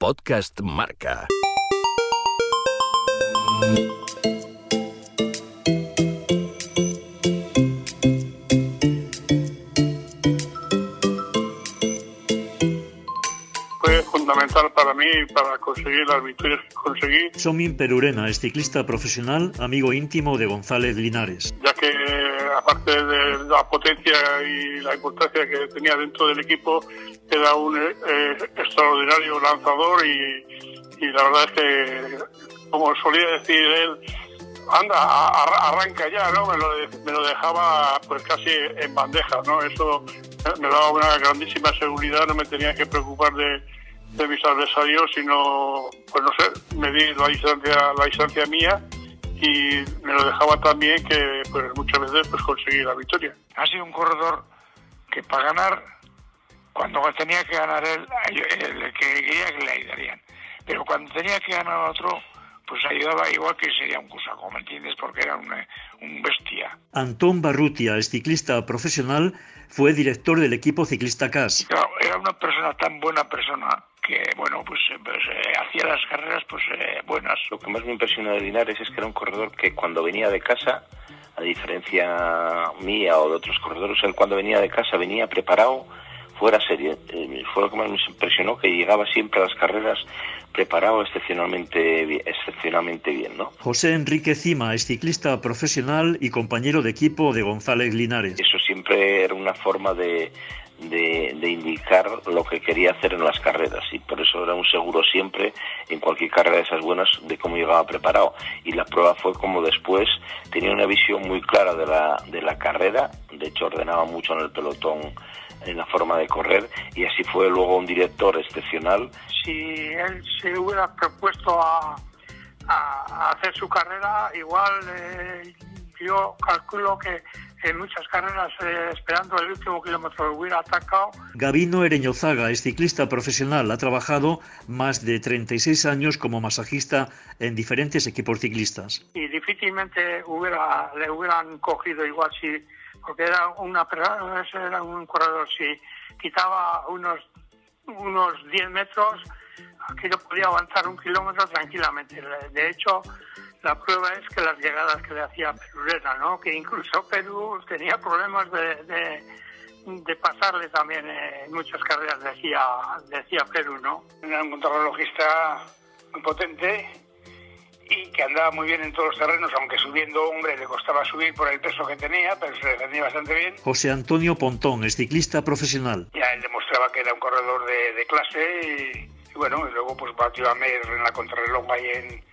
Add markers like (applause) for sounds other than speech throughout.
Podcast Marca. fue fundamental para mí para conseguir las victorias que conseguí, Somin Perurena es ciclista profesional, amigo íntimo de González Linares. ya que aparte de la potencia y la importancia que tenía dentro del equipo, era un eh, extraordinario lanzador y, y la verdad es que, como solía decir él, anda, a- arranca ya, ¿no? Me lo, me lo dejaba pues casi en bandeja, ¿no? Eso me daba una grandísima seguridad, no me tenía que preocupar de, de mis adversarios, sino, pues no sé, medir la distancia, la distancia mía y me lo dejaba también que pues muchas veces pues conseguí la victoria. ha sido un corredor que para ganar, cuando tenía que ganar él, el que quería que le ayudarían. Pero cuando tenía que ganar otro, pues ayudaba igual que sería un cusaco, ¿me entiendes? Porque era un, un bestia. Antón Barrutia es ciclista profesional, fue director del equipo ciclista CAS. Era una persona tan buena persona que, bueno, pues, eh, pues, eh, hacía las carreras pues eh, buenas. Lo que más me impresionó de Linares es que era un corredor que cuando venía de casa, a diferencia mía o de otros corredores, él cuando venía de casa venía preparado fuera serie. Eh, fue lo que más me impresionó, que llegaba siempre a las carreras preparado excepcionalmente, excepcionalmente bien, ¿no? José Enrique Cima es ciclista profesional y compañero de equipo de González Linares. Eso siempre era una forma de, de, de indicar lo que quería hacer en las carreras. Y por eso era un seguro siempre en cualquier carrera de esas buenas de cómo llegaba preparado. Y la prueba fue como después tenía una visión muy clara de la, de la carrera, de hecho ordenaba mucho en el pelotón en la forma de correr. Y así fue luego un director excepcional. Si él se hubiera propuesto a, a- hacer su carrera, igual eh, yo calculo que en muchas carreras, eh, esperando el último kilómetro, hubiera atacado. Gabino Ereñozaga es ciclista profesional, ha trabajado más de 36 años como masajista en diferentes equipos ciclistas. y difícilmente hubiera, le hubieran cogido igual si porque era una era un corredor si quitaba unos unos 10 metros aquello podía avanzar un kilómetro tranquilamente. De hecho la prueba es que las llegadas que le hacía Perurena no que incluso Perú tenía problemas de, de, de pasarle también eh, en muchas carreras decía decía Perú no Era un contrarrelojista muy potente y que andaba muy bien en todos los terrenos, aunque subiendo, hombre, le costaba subir por el peso que tenía, pero se defendía bastante bien. José Antonio Pontón es ciclista profesional. Ya él demostraba que era un corredor de, de clase y, y bueno, y luego pues batió a Mer en la contrarreloj ahí en,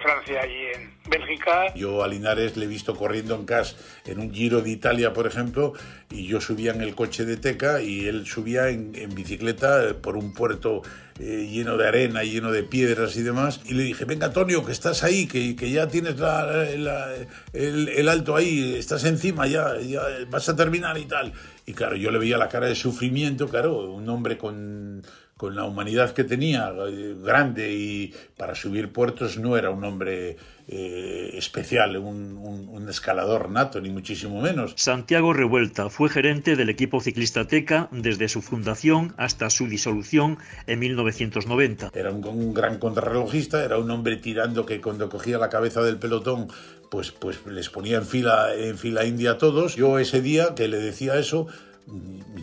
Francia y en Bélgica. Yo a Linares le he visto corriendo en CAS en un Giro de Italia, por ejemplo, y yo subía en el coche de Teca y él subía en, bicicleta eh, por un puerto eh, lleno de arena, lleno de piedras y demás. Y le dije, venga Antonio, que estás ahí, que, que ya tienes el, el alto ahí, estás encima, ya, ya vas a terminar y tal. Y claro, yo le veía la cara de sufrimiento, claro, un hombre con con la humanidad que tenía, eh, grande y para subir puertos no era un hombre eh, especial, un, un- un escalador nato, ni muchísimo menos. Santiago Revuelta fue gerente del equipo ciclista Teca desde su fundación hasta su disolución en 1990. Era un, un gran contrarrelojista, era un hombre tirando que cuando cogía la cabeza del pelotón, pues, pues les ponía en fila, en fila india a todos. Yo ese día que le decía eso,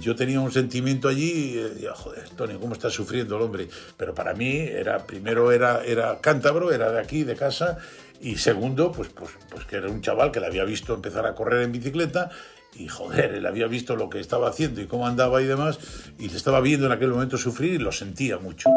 yo tenía un sentimiento allí, y joder, Tony, ¿cómo está sufriendo el hombre? Pero para mí, era, primero era, era cántabro, era de aquí, de casa, y segundo, pues, pues, pues que era un chaval que le había visto empezar a correr en bicicleta, y joder, él había visto lo que estaba haciendo y cómo andaba y demás, y le estaba viendo en aquel momento sufrir y lo sentía mucho.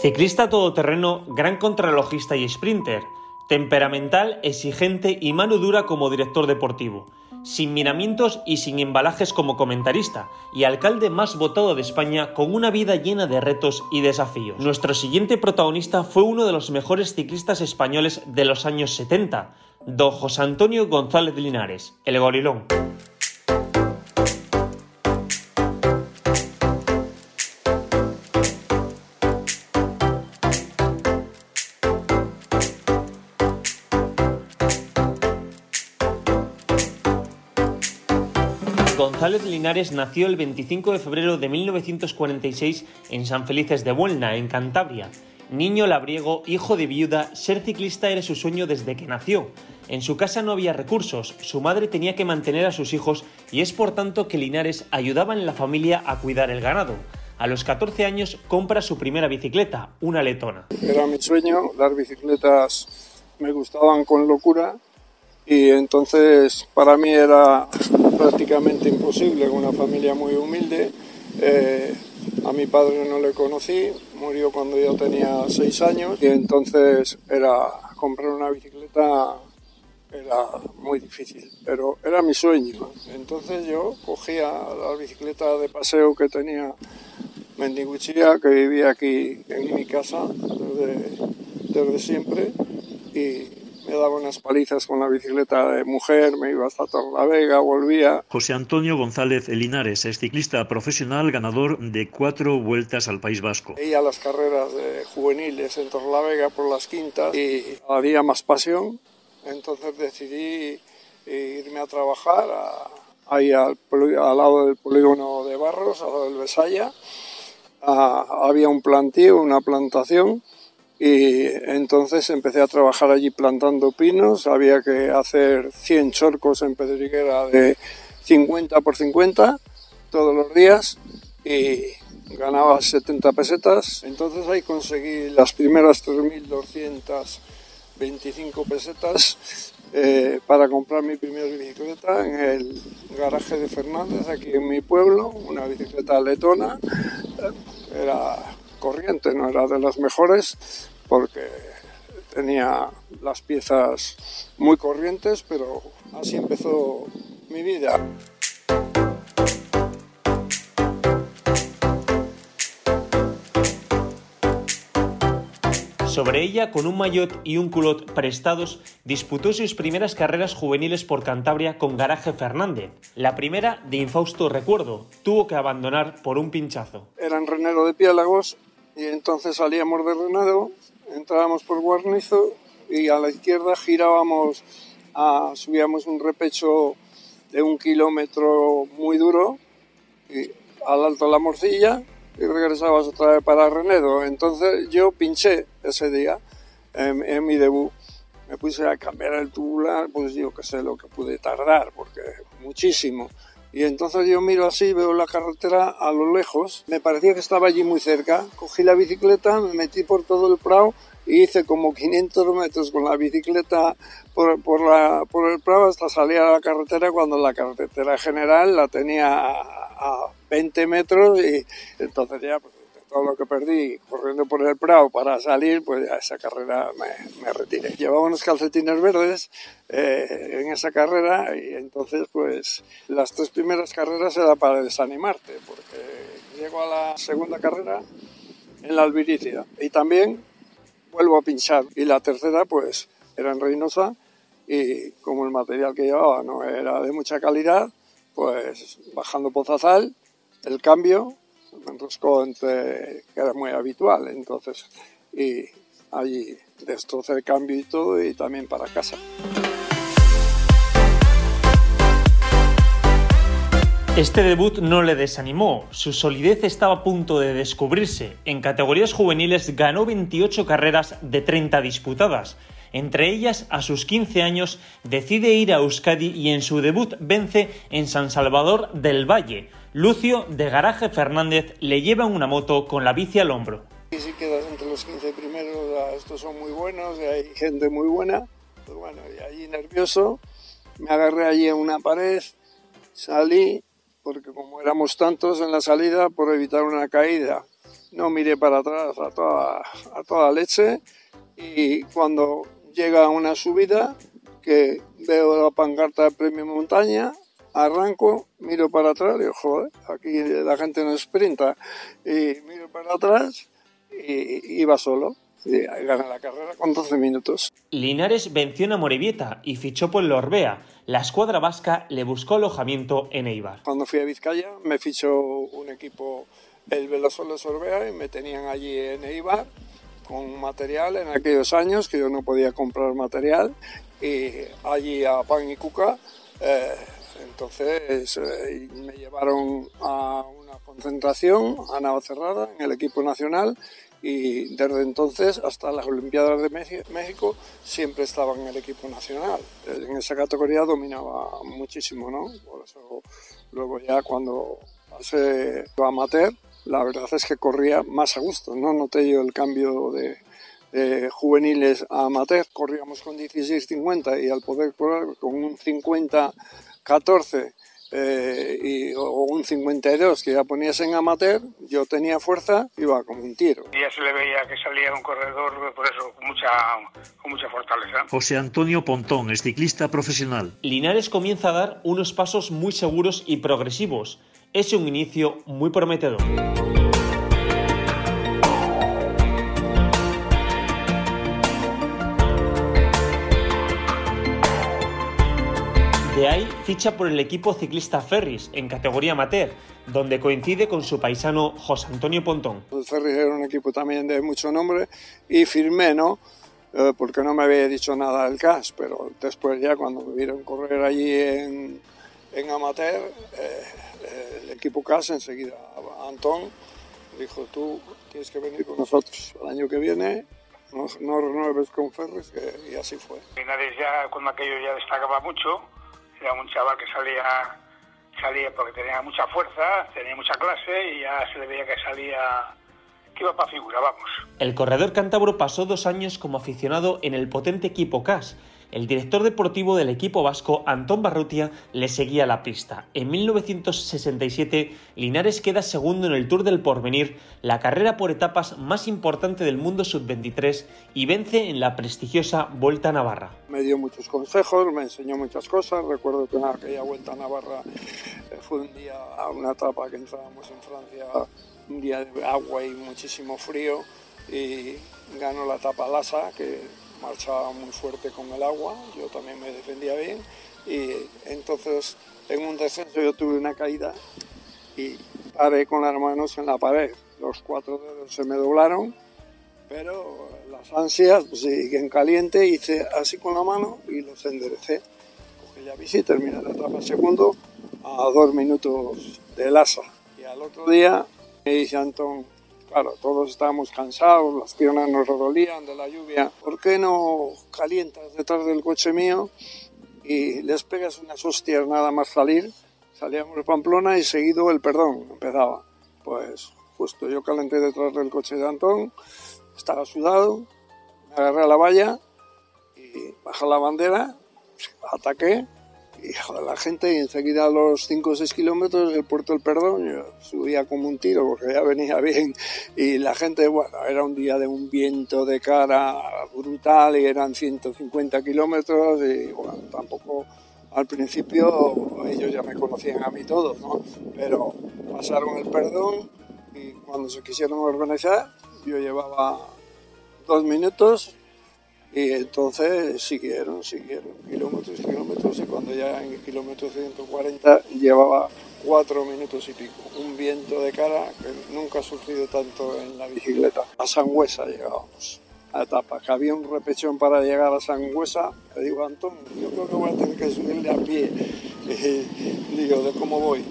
Ciclista todoterreno, gran contrarrelojista y sprinter, temperamental, exigente y mano dura como director deportivo, sin miramientos y sin embalajes como comentarista, y alcalde más votado de España con una vida llena de retos y desafíos. Nuestro siguiente protagonista fue uno de los mejores ciclistas españoles de los años 70, don José Antonio González Linares, el gorilón. González Linares nació el 25 de febrero de 1946 en San Felices de Buelna, en Cantabria. Niño labriego, hijo de viuda, ser ciclista era su sueño desde que nació. En su casa no había recursos, su madre tenía que mantener a sus hijos y es por tanto que Linares ayudaba en la familia a cuidar el ganado. A los 14 años compra su primera bicicleta, una letona. Era mi sueño, las bicicletas me gustaban con locura y entonces para mí era prácticamente imposible, con una familia muy humilde. Eh, a mi padre no le conocí, murió cuando yo tenía 6 años y entonces era comprar una bicicleta era muy difícil, pero era mi sueño. Entonces yo cogía la bicicleta de paseo que tenía Mendiguchía, que vivía aquí en mi casa desde, desde siempre, y me daba unas palizas con la bicicleta de mujer, me iba hasta Torlavega, volvía. José Antonio González Linares es ciclista profesional, ganador de cuatro vueltas al País Vasco. Veía las carreras de juveniles en Torlavega por las quintas y había más pasión, entonces decidí irme a trabajar ahí al, al, lado del polígono de Barros, al lado del Besaya, había un plantío, una plantación, y entonces empecé a trabajar allí plantando pinos. Había que hacer 100 chorcos en pedriguera de 50 por 50 todos los días y ganaba 70 pesetas. Entonces ahí conseguí las primeras 3.225 pesetas eh, para comprar mi primera bicicleta en el garaje de Fernández, aquí en mi pueblo, una bicicleta letona. Era corriente, no era de las mejores, porque tenía las piezas muy corrientes, pero así empezó mi vida. Sobre ella, con un maillot y un culot prestados, disputó sus primeras carreras juveniles por Cantabria con Garaje Fernández. La primera, de infausto recuerdo, tuvo que abandonar por un pinchazo. Era en Renero de Piélagos y entonces salíamos de Renero, entrábamos por Guarnizo y a la izquierda girábamos, a, subíamos un repecho de un kilómetro muy duro y al alto de la morcilla y regresabas otra vez para Renedo. Entonces yo pinché ese día en, mi debut. Me puse a cambiar el tubular, pues yo que sé lo que pude tardar, porque muchísimo. Y entonces yo miro así, veo la carretera a lo lejos, me parecía que estaba allí muy cerca, cogí la bicicleta, me metí por todo el prado y hice como 500 metros con la bicicleta por, por, la, por el prado hasta salir a la carretera cuando la carretera general la tenía a 20 metros y entonces ya pues, todo lo que perdí corriendo por el Prado para salir, pues ya esa carrera me, me retiré. Llevaba unos calcetines verdes eh, en esa carrera y entonces pues las tres primeras carreras era para desanimarte porque llego a la segunda carrera en la Albiricia y también vuelvo a pinchar y la tercera pues era en Reynosa y como el material que llevaba no era de mucha calidad pues bajando Pozazal, el cambio me enroscó entre, que era muy habitual, entonces, y allí destrocé el cambio y todo, y también para casa. Este debut no le desanimó, su solidez estaba a punto de descubrirse. En categorías juveniles ganó 28 carreras de 30 disputadas entre ellas, a sus 15 años, decide ir a Euskadi y en su debut vence en San Salvador del Valle. Lucio, de Garaje Fernández, le lleva una moto con la bici al hombro. Y si quedas entre los 15 primeros, estos son muy buenos, hay gente muy buena. Pues bueno, y allí nervioso, me agarré allí en una pared, salí, porque como éramos tantos en la salida, por evitar una caída, no miré para atrás a toda, a toda leche y cuando llega a una subida que veo la pancarta de premio montaña, arranco, miro para atrás digo, joder, aquí la gente no sprinta. Y miro para atrás y iba solo. Y gana la carrera con 12 minutos. Linares venció a Morevieta y fichó por el Orbea. La escuadra vasca le buscó alojamiento en Eibar. Cuando fui a Vizcaya me fichó un equipo, el Velosoles Orbea, y me tenían allí en Eibar con material en aquellos años que yo no podía comprar material y allí a pan y cuca eh, Entonces eh, me llevaron a una concentración a Navacerrada en el equipo nacional y desde entonces hasta las Olimpiadas de México siempre estaba en el equipo nacional. En esa categoría dominaba muchísimo, ¿no? Por luego ya cuando pasé a amateur, la verdad es que corría más a gusto, no noté yo el cambio de, de juveniles a amateur, corríamos con 16.50 y al poder correr con un 50-14 eh, y, o un 52 que ya ponías en amateur, yo tenía fuerza, iba como un tiro. Y ya se le veía que salía un corredor, por eso, con mucha, con mucha fortaleza. José Antonio Pontón es ciclista profesional. Linares comienza a dar unos pasos muy seguros y progresivos. Es un inicio muy prometedor. De ahí ficha por el equipo ciclista Ferris en categoría amateur, donde coincide con su paisano José Antonio Pontón. El Ferris era un equipo también de mucho nombre y firmé, ¿no? Eh, porque no me había dicho nada del CAS, pero después ya cuando me vieron correr allí en, en amateur, eh, el equipo CAS enseguida, Antón dijo, tú tienes que venir con nosotros el año que viene no, no renueves con Ferris, y así fue. Linares ya, cuando aquello ya destacaba mucho, era un chaval que salía, salía porque tenía mucha fuerza, tenía mucha clase y ya se le veía que salía, que iba para figura, vamos. El corredor cántabro pasó dos años como aficionado en el potente equipo CAS el director deportivo del equipo vasco, Antón Barrutia, le seguía la pista. En 1967, Linares queda segundo en el Tour del Porvenir, la carrera por etapas más importante del mundo sub-23, y vence en la prestigiosa Vuelta a Navarra. Me dio muchos consejos, me enseñó muchas cosas. Recuerdo que en aquella Vuelta a Navarra eh, fue un día, una etapa que entrábamos en Francia, un día de agua y muchísimo frío, y ganó la etapa Lasa, que marchaba muy fuerte con el agua, yo también me defendía bien y entonces en un descenso yo tuve una caída y paré con las manos en la pared. Los cuatro dedos se me doblaron, pero las ansias pues, siguen caliente, hice así con la mano y los enderecé. Cogí la bici, terminé la etapa segundo a dos minutos del asa. Y al otro día me dice Antón, Claro, todos estábamos cansados, las piernas nos dolían de la lluvia. ¿Por qué no calientas detrás del coche mío y les pegas unas hostias nada más salir? Salíamos de Pamplona y seguido el perdón empezaba. Pues justo yo calenté detrás del coche de Antón, estaba sudado, me agarré a la valla y bajé la bandera, ataqué y la gente y enseguida a los 5 o 6 kilómetros del puerto del perdón yo subía como un tiro porque ya venía (laughs) bien. Y la gente bueno era un día de un viento de cara brutal y eran 150 kilómetros y bueno tampoco al principio ellos ya me conocían a mí todos no pero pasaron el perdón y cuando se quisieron organizar yo llevaba dos minutos y entonces siguieron, siguieron, kilómetros y kilómetros, y cuando ya en el kilómetro 140 llevaba cuatro minutos y pico. Un viento de cara que nunca ha surgido tanto en la bicicleta. A Sangüesa llegábamos, a etapa, que había un repechón para llegar a Sangüesa. Le digo, Antón, yo creo que voy a tener que subirle a pie. Y, (laughs) digo, ¿de cómo voy?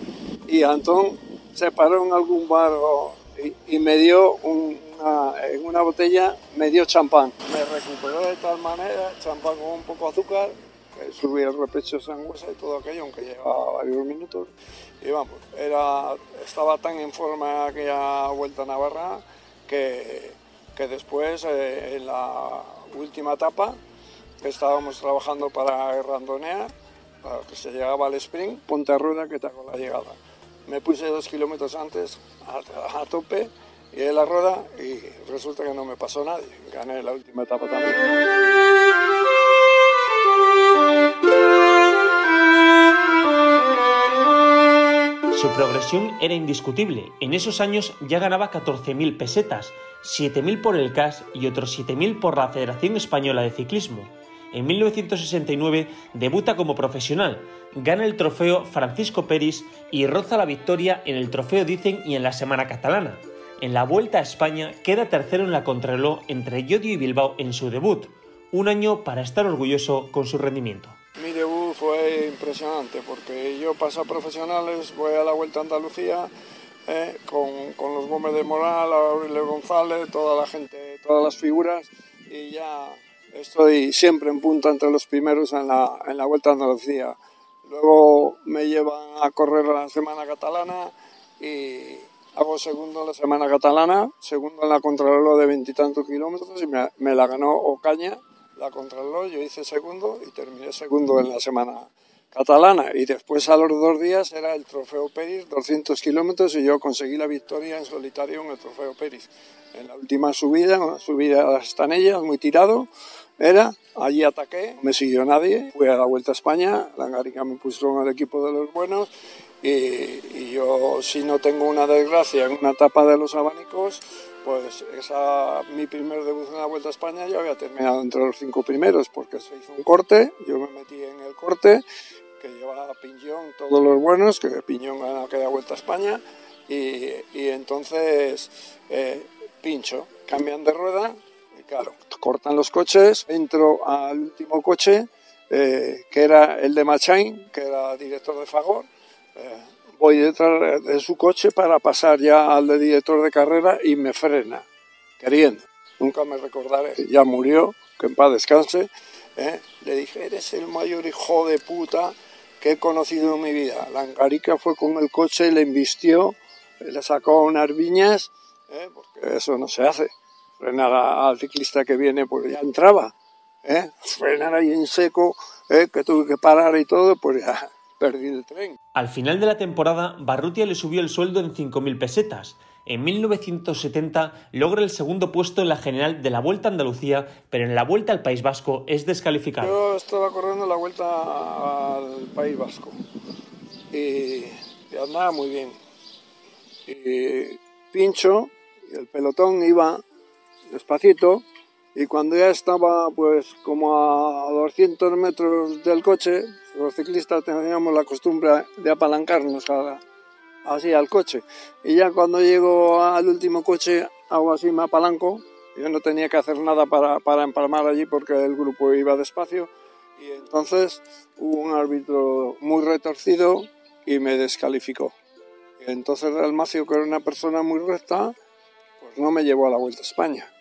Y Antón se paró en algún bar y, y me dio un, en una botella me dio champán. Me recuperó de tal manera, champán con un poco de azúcar, que subí el repecho sangüesa y todo aquello, aunque llevaba varios minutos. Y vamos, era, estaba tan en forma aquella vuelta a Navarra que, que después, eh, en la última etapa, estábamos trabajando para randonear, para que se llegaba al sprint, ponte rueda que te hago la llegada. Me puse dos kilómetros antes a, a tope y de la rueda y resulta que no me pasó nadie. Gané la última etapa también. Su progresión era indiscutible. En esos años ya ganaba 14.000 pesetas, 7.000 por el CAS y otros 7.000 por la Federación Española de Ciclismo. En 1969 debuta como profesional, gana el trofeo Francisco Peris y roza la victoria en el trofeo Dicen y en la Semana Catalana. En la Vuelta a España queda tercero en la contrarreloj entre Yodio y Bilbao en su debut, un año para estar orgulloso con su rendimiento. Mi debut fue impresionante, porque yo paso a profesionales, voy a la Vuelta a Andalucía eh, con, con, los Gómez de Moral, Aurelio González, toda la gente, todas las figuras, y ya estoy siempre en punta entre los primeros en la, en la Vuelta a Andalucía. Luego me llevan a correr la Semana Catalana y hago segundo en la Semana Catalana, segundo en la Contrarreloj de veintitantos kilómetros y me, me, la ganó Ocaña, la Contrarreloj, yo hice segundo y terminé segundo en la Semana Catalana. Y después a los dos días era el Trofeo Peris, 200 kilómetros y yo conseguí la victoria en solitario en el Trofeo Peris. En la última subida, una subida a las Estanellas, muy tirado, era, allí ataqué, me siguió nadie, fui a la Vuelta a España, la Garica me puso en el equipo de los buenos y, y, yo si no tengo una desgracia en una etapa de los abanicos, pues esa mi primer debut en la Vuelta a España yo había terminado entre los cinco primeros porque se hizo un corte, yo me metí en el corte que llevaba Piñón todos los buenos, que Piñón gana aquella Vuelta a España y, y entonces eh, pincho, cambian de rueda claro, cortan los coches, entro al último coche, eh, que era el de Machain, que era director de Fagor. Voy detrás de su coche para pasar ya al de director de carrera y me frena, queriendo. Nunca me recordaré, ya murió, que en paz descanse. Eh. Le dije, eres el mayor hijo de puta que he conocido en mi vida. La Angarica fue con el coche, le embistió, le sacó unas viñas, eh, porque eso no se hace frenar al ciclista que viene, pues ya entraba. ¿eh? Frenar ahí en seco, ¿eh? que tuve que parar y todo, pues ya perdí el tren. Al final de la temporada, Barrutia le subió el sueldo en 5.000 pesetas. En 1970 logra el segundo puesto en la general de la Vuelta a Andalucía, pero en la Vuelta al País Vasco es descalificado. Yo estaba corriendo la Vuelta al País Vasco y, andaba muy bien. Y pincho y el pelotón iba despacito y cuando ya estaba pues como a 200 metros del coche, los ciclistas teníamos la costumbre de apalancarnos así al coche. Y ya cuando llego al último coche, hago así, me apalanco. Yo no tenía que hacer nada para, para empalmar allí porque el grupo iba despacio. Y entonces hubo un árbitro muy retorcido y me descalificó. Y entonces el Macio, que era una persona muy recta, pues no me llevó a la Vuelta a España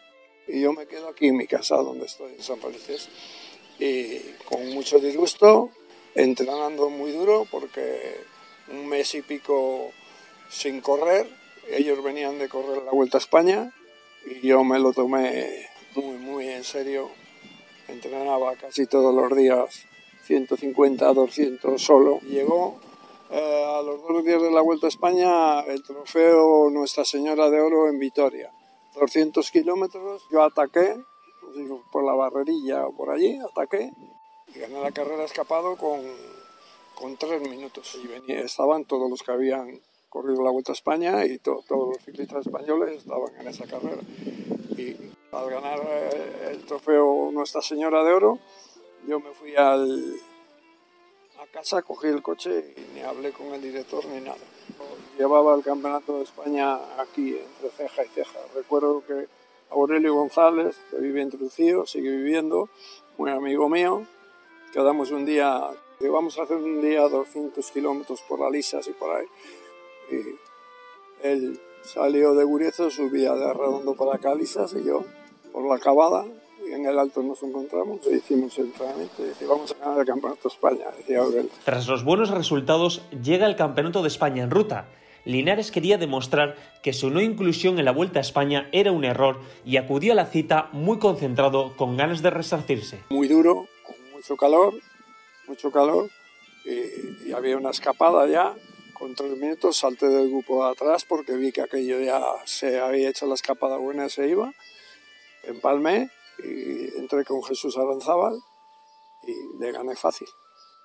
y yo me quedo aquí en mi casa donde estoy, en San Felices, y con mucho disgusto, entrenando muy duro porque un mes y pico sin correr, ellos venían de correr la Vuelta a España y yo me lo tomé muy, muy en serio, entrenaba casi todos los días 150, 200 solo. Llegó eh, a los dos días de la Vuelta a España el trofeo Nuestra Señora de Oro en Vitoria. 200 kilómetros, yo ataqué, por la barrerilla o por allí, ataqué y gané la carrera escapado con, con tres minutos. Y venía, estaban todos los que habían corrido la Vuelta a España y todos los ciclistas españoles estaban en esa carrera. Y al ganar eh, el trofeo Nuestra Señora de Oro, yo me fui al, a casa, cogí el coche y ni hablé con el director ni nada llevaba el campeonato de España aquí, entre ceja y ceja. Recuerdo que Aurelio González, que vive en sigue viviendo, muy amigo mío, quedamos un día, que vamos a hacer un día 200 kilómetros por la Lisas y por ahí. Y él salió de Gurezo, subía de Arredondo para Calizas y yo por la acabada en el alto nos encontramos e hicimos el entrenamiento y vamos a ganar el Campeonato de España, decía Aurelio. Tras los buenos resultados, llega el Campeonato de España en ruta Linares quería demostrar que su no inclusión en la Vuelta a España era un error y acudió a la cita muy concentrado, con ganas de resarcirse. Muy duro, mucho calor, mucho calor, y, había una escapada ya. Con tres minutos salté del grupo de atrás porque vi que aquello ya se había hecho la escapada buena y se iba. Empalmé y entré con Jesús Aranzábal y le gané fácil,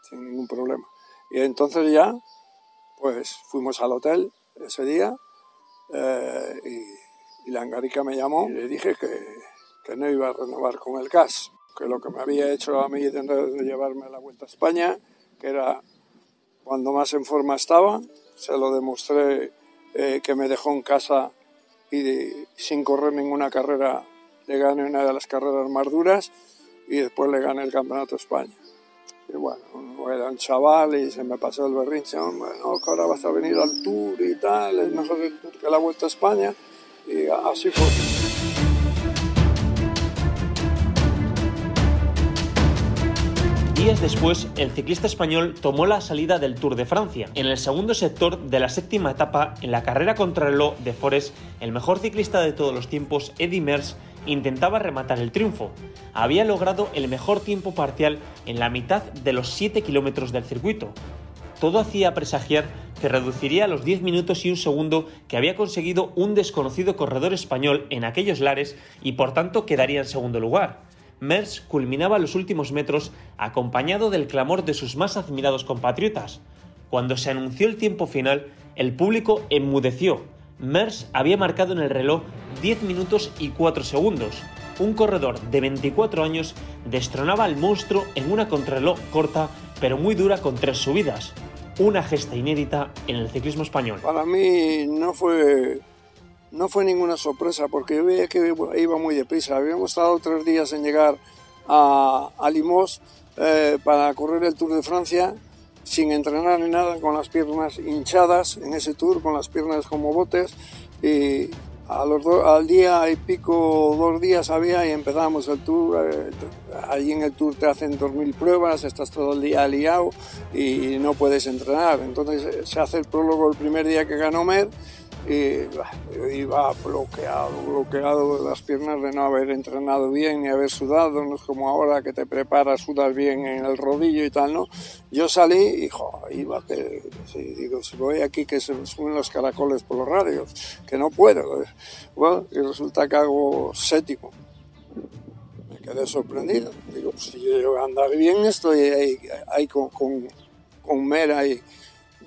sin ningún problema. Y entonces ya pues fuimos al hotel ese día eh, y, la Angarica me llamó y le dije que, que, no iba a renovar con el CAS, que lo que me había hecho a mí de, de llevarme la Vuelta a España, que era cuando más en forma estaba, se lo demostré eh, que me dejó en casa y sin correr ninguna carrera le gané una de las carreras más duras y después le gané el Campeonato de España. Y bueno, era un chaval y se me pasó el berrinche, bueno, que ahora vas a venir al tour y tal, es mejor el tour que la Vuelta a España. Y así fue. Días después, el ciclista español tomó la salida del Tour de Francia. En el segundo sector de la séptima etapa, en la carrera contra el reloj de Forest, el mejor ciclista de todos los tiempos, Eddy Merckx, intentaba rematar el triunfo. Había logrado el mejor tiempo parcial en la mitad de los 7 kilómetros del circuito. Todo hacía presagiar que reduciría los 10 minutos y un segundo que había conseguido un desconocido corredor español en aquellos lares y por tanto quedaría en segundo lugar. Merckx culminaba los últimos metros acompañado del clamor de sus más admirados compatriotas. Cuando se anunció el tiempo final, el público enmudeció. Merckx había marcado en el reloj 10 minutos y 4 segundos. Un corredor de 24 años destronaba al monstruo en una contrarreloj corta pero muy dura con tres subidas. Una gesta inédita en el ciclismo español. Para mí no fue no fue ninguna sorpresa porque yo veía que iba muy deprisa. Habíamos estado tres días en llegar a, a Limos eh, para correr el Tour de Francia sin entrenar ni nada, con las piernas hinchadas en ese tour, con las piernas como botes y a los al día y pico, dos días había y empezamos el tour. Eh, allí en el tour te hacen 2.000 pruebas, estás todo el día liado y no puedes entrenar. Entonces se hace el prólogo el primer día que ganó Mer y iba bloqueado, bloqueado de las piernas de no haber entrenado bien ni haber sudado, no es como ahora que te preparas, sudas bien en el rodillo y tal, ¿no? Yo salí y jo, iba que, digo, si voy aquí que se me suben los caracoles por los radios, que no puedo. Bueno, y resulta que hago séptimo. Me quedé sorprendido. Digo, si yo andar bien estoy ahí, ahí con, con, con Mera y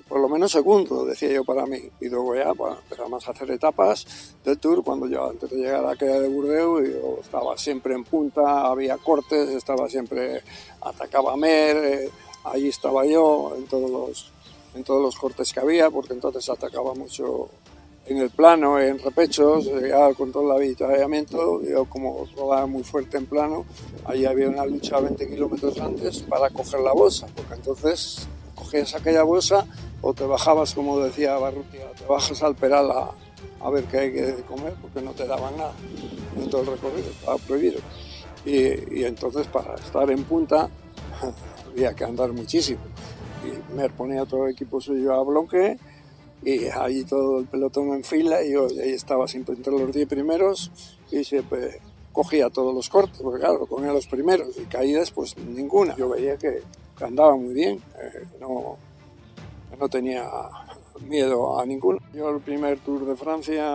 por lo menos segundo, decía yo para mí. Y luego ya pues, empezamos a hacer etapas del tour. Cuando yo antes de llegar a aquella de Burdeos, yo estaba siempre en punta, había cortes, estaba siempre, atacaba Mer, eh, allí estaba yo en todos, los, en todos los cortes que había, porque entonces atacaba mucho en el plano, en repechos, ya con todo el avituallamiento, yo como rodaba muy fuerte en plano, allí había una lucha 20 kilómetros antes para coger la bolsa, porque entonces cogías aquella bolsa o te bajabas, como decía Barrutia, te bajas al peral a, ver qué hay que comer porque no te daban nada en todo el recorrido, estaba prohibido. Y, entonces para estar en punta (laughs) había que andar muchísimo. Y me ponía todo el equipo suyo a bloque y allí todo el pelotón en fila y yo ahí estaba siempre entre los 10 primeros y siempre cogía todos los cortes, porque claro, ponía los primeros y caídas pues ninguna. Yo veía que, andaba muy bien, eh, no, no tenía miedo a ninguno. Yo el primer Tour de Francia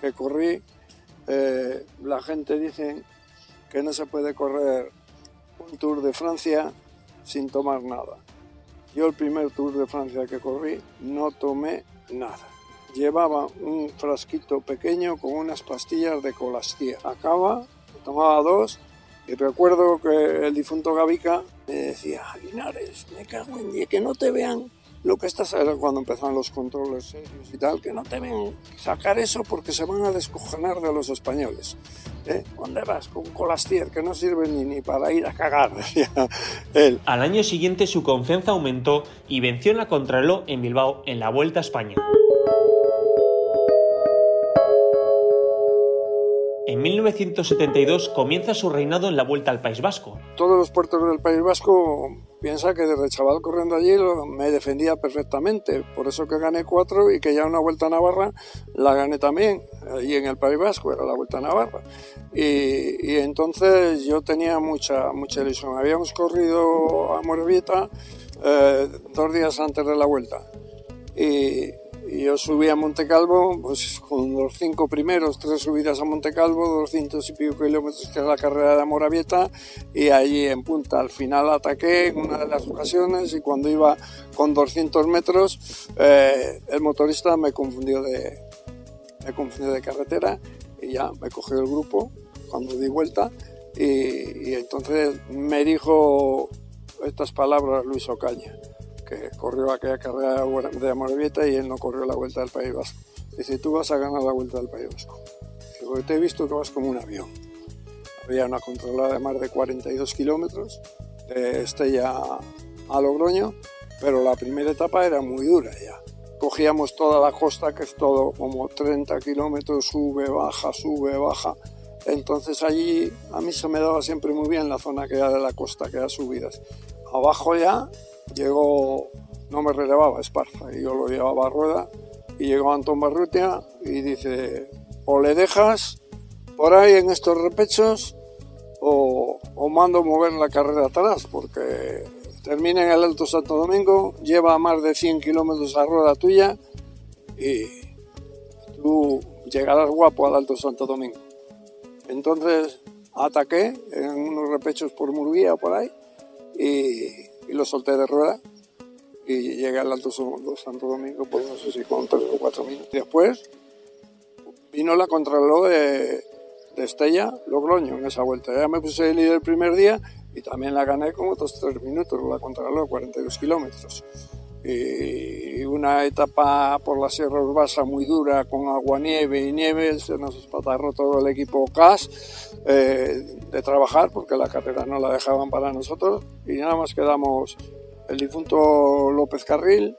que corrí, eh, la gente dice que no se puede correr un Tour de Francia sin tomar nada. Yo el primer Tour de Francia que corrí no tomé nada. Llevaba un frasquito pequeño con unas pastillas de colastía. Acaba, tomaba dos y recuerdo que el difunto Gavica me decía, Linares, me cago en día, que no te vean lo que estás cuando empezaron los controles serios y tal, que no te ven sacar eso porque se van a descojonar de los españoles. ¿Eh? ¿Dónde vas? Con Colastier, que no sirve ni, ni para ir a cagar, (laughs) él. Al año siguiente su confianza aumentó y venció en la contrarreloj en Bilbao en la Vuelta a España. 1972 comienza su reinado en la Vuelta al País Vasco. Todos los puertos del País Vasco piensa que desde chaval corriendo allí me defendía perfectamente, por eso que gané cuatro y que ya una Vuelta a Navarra la gané también, allí en el País Vasco, era la Vuelta a Navarra. Y, entonces yo tenía mucha, mucha ilusión. Habíamos corrido a Morevieta eh, dos días antes de la Vuelta. Y, y yo subí a Monte Calvo, pues con los cinco primeros, tres subidas a Monte Calvo, 200 y pico kilómetros que es la carrera de Moravieta, y allí en punta. Al final ataqué en una de las ocasiones y cuando iba con 200 metros, eh, el motorista me confundió de, me confundió de carretera y ya me cogió el grupo cuando di vuelta y, y entonces me dijo estas palabras Luis Ocaña que corrió aquella carrera de Amorebieta y él no corrió la Vuelta del País Vasco. Dice, tú vas a ganar la Vuelta del País Vasco. Digo, te he visto que vas como un avión. Había una controlada de más de 42 kilómetros, de Estella a Logroño, pero la primera etapa era muy dura ya. Cogíamos toda la costa, que es todo como 30 kilómetros, sube, baja, sube, baja. Entonces allí a mí se me daba siempre muy bien la zona que era de la costa, que era subidas. Abajo ya llegó, no me relevaba Esparza, yo lo llevaba a rueda, y llegó Antón Barrutia y dice, o le dejas por ahí en estos repechos o, o mando mover la carrera atrás, porque termina en el Alto Santo Domingo, lleva más de 100 kilómetros a rueda tuya y tú llegarás guapo al Alto Santo Domingo. Entonces ataqué en unos repechos por Murguía por ahí y, lo solté de rueda y llegué al Alto Santo Domingo por no sé si con tres o cuatro minutos. Después vino la contrarreloj de, de Estella Logroño en esa vuelta. Ya me puse el líder el primer día y también la gané con otros tres minutos, la contrarreloj, 42 kilómetros. Y una etapa por la Sierra Urbasa muy dura con agua, nieve y nieve, se nos espatarró todo el equipo CAS eh, de trabajar porque la carrera no la dejaban para nosotros y nada más quedamos el difunto López Carril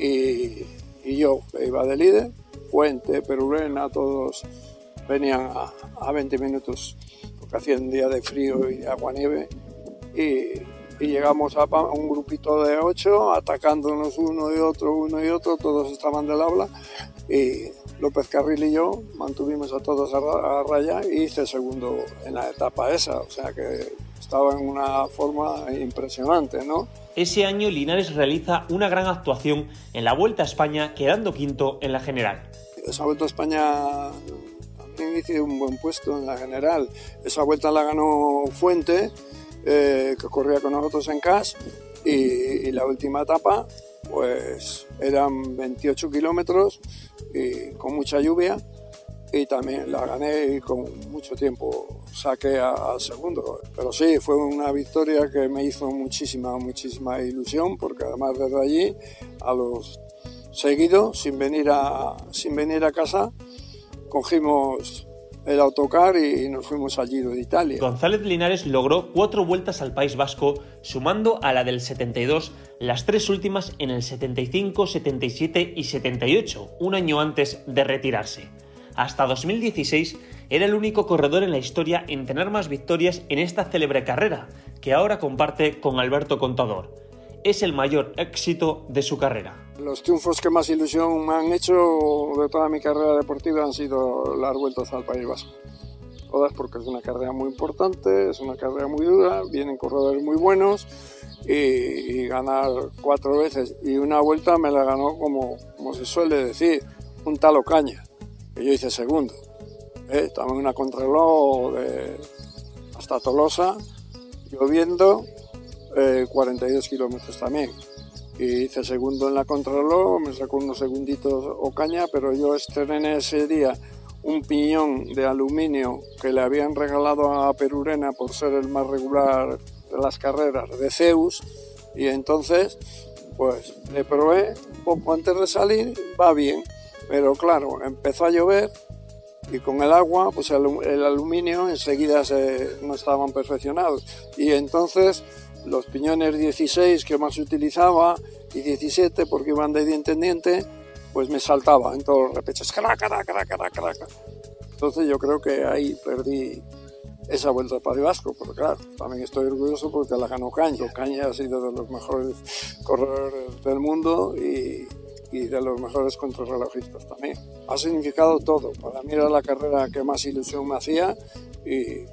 y, yo, que iba de líder, Fuente, Perurena, todos venían a, a 20 minutos porque hacía un día de frío y agua-nieve y, llegamos a un grupito de ocho atacándonos uno y otro, uno y otro, todos estaban del habla y López Carril y yo mantuvimos a todos a, raya y hice segundo en la etapa esa, o sea que estaba en una forma impresionante, ¿no? Ese año Linares realiza una gran actuación en la Vuelta a España, quedando quinto en la general. Esa Vuelta a España también hice un buen puesto en la general. Esa vuelta la ganó Fuente, eh, que corría con nosotros en CAS, y, la última etapa, pues eran 28 kilómetros y con mucha lluvia, y también la gané y con mucho tiempo saqué al segundo. Pero sí, fue una victoria que me hizo muchísima, muchísima ilusión, porque además desde allí, a los seguidos, sin venir a, sin venir a casa, cogimos el autocar y nos fuimos al Giro de Italia. González Linares logró cuatro vueltas al País Vasco, sumando a la del 72 las tres últimas en el 75, 77 y 78, un año antes de retirarse. Hasta 2016 era el único corredor en la historia en tener más victorias en esta célebre carrera, que ahora comparte con Alberto Contador. Es el mayor éxito de su carrera. Los triunfos que más ilusión me han hecho de toda mi carrera deportiva han sido las vueltas al País Vasco. Todas porque es una carrera muy importante, es una carrera muy dura, vienen corredores muy buenos y, ganar cuatro veces y una vuelta me la ganó como, como se suele decir, un tal Ocaña, que yo hice segundo. ¿eh? También una contrarreloj de hasta Tolosa, lloviendo, 42 eh, kilómetros también. Y hice segundo en la contrarreloj, me sacó unos segunditos o caña, pero yo estrené ese día un piñón de aluminio que le habían regalado a Perurena por ser el más regular de las carreras de Zeus. Y entonces pues le probé poco antes de salir, va bien, pero claro, empezó a llover y con el agua pues el, aluminio enseguida se, no estaban perfeccionados. Y entonces los piñones 16 que más utilizaba y 17 porque iban de diente en diente, pues me saltaba en todos los repechos. Entonces yo creo que ahí perdí esa vuelta para el Vasco, pero claro, también estoy orgulloso porque la ganó Caña. Caña ha sido de los mejores corredores del mundo y, y de los mejores contrarrelojistas también. Ha significado todo. Para mí era la carrera que más ilusión me hacía y,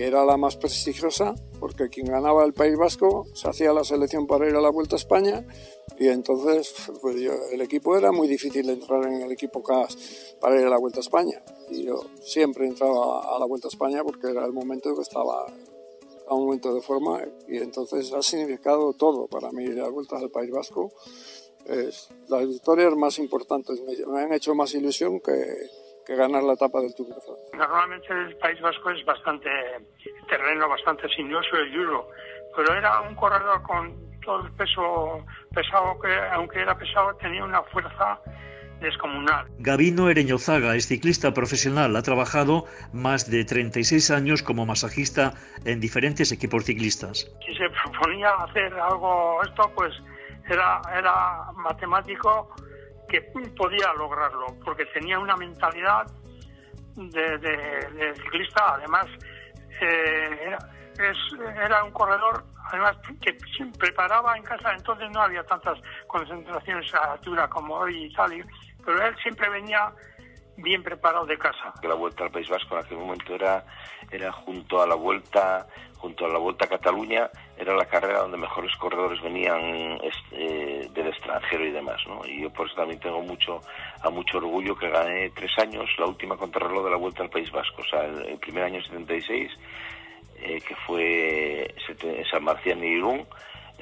y era la más prestigiosa porque quien ganaba el País Vasco se hacía la selección para ir a la Vuelta a España y entonces pues el equipo era muy difícil entrar en el equipo CAS para ir a la Vuelta a España. Y yo siempre entraba a la Vuelta a España porque era el momento que estaba a un momento de forma y entonces ha significado todo para mí la Vuelta al País Vasco. Es las victorias más importantes me han hecho más ilusión que que ganar la etapa del Tour de Francia. Normalmente el País Vasco es bastante terreno, bastante sinuoso el Euro, pero era un corredor con todo el peso pesado que, aunque era pesado, tenía una fuerza descomunal. Gabino Ereñozaga es ciclista profesional, ha trabajado más de 36 años como masajista en diferentes equipos ciclistas. Si se proponía hacer algo esto, pues era, era matemático que podía lograrlo, porque tenía una mentalidad de, ciclista, además eh, era, era un corredor además que preparaba en casa, entonces no había tantas concentraciones a altura como hoy y tal, pero él siempre venía bien preparado de casa. La vuelta al País Vasco en aquel momento era, era junto a la vuelta junto a la Vuelta a Cataluña era la carrera donde mejores corredores venían eh, del extranjero y demás, ¿no? Y yo por eso también tengo mucho a mucho orgullo que gané tres años la última contrarreloj de la Vuelta al País Vasco, o sea, el, primer año 76 eh, que fue San Marcián y Irún,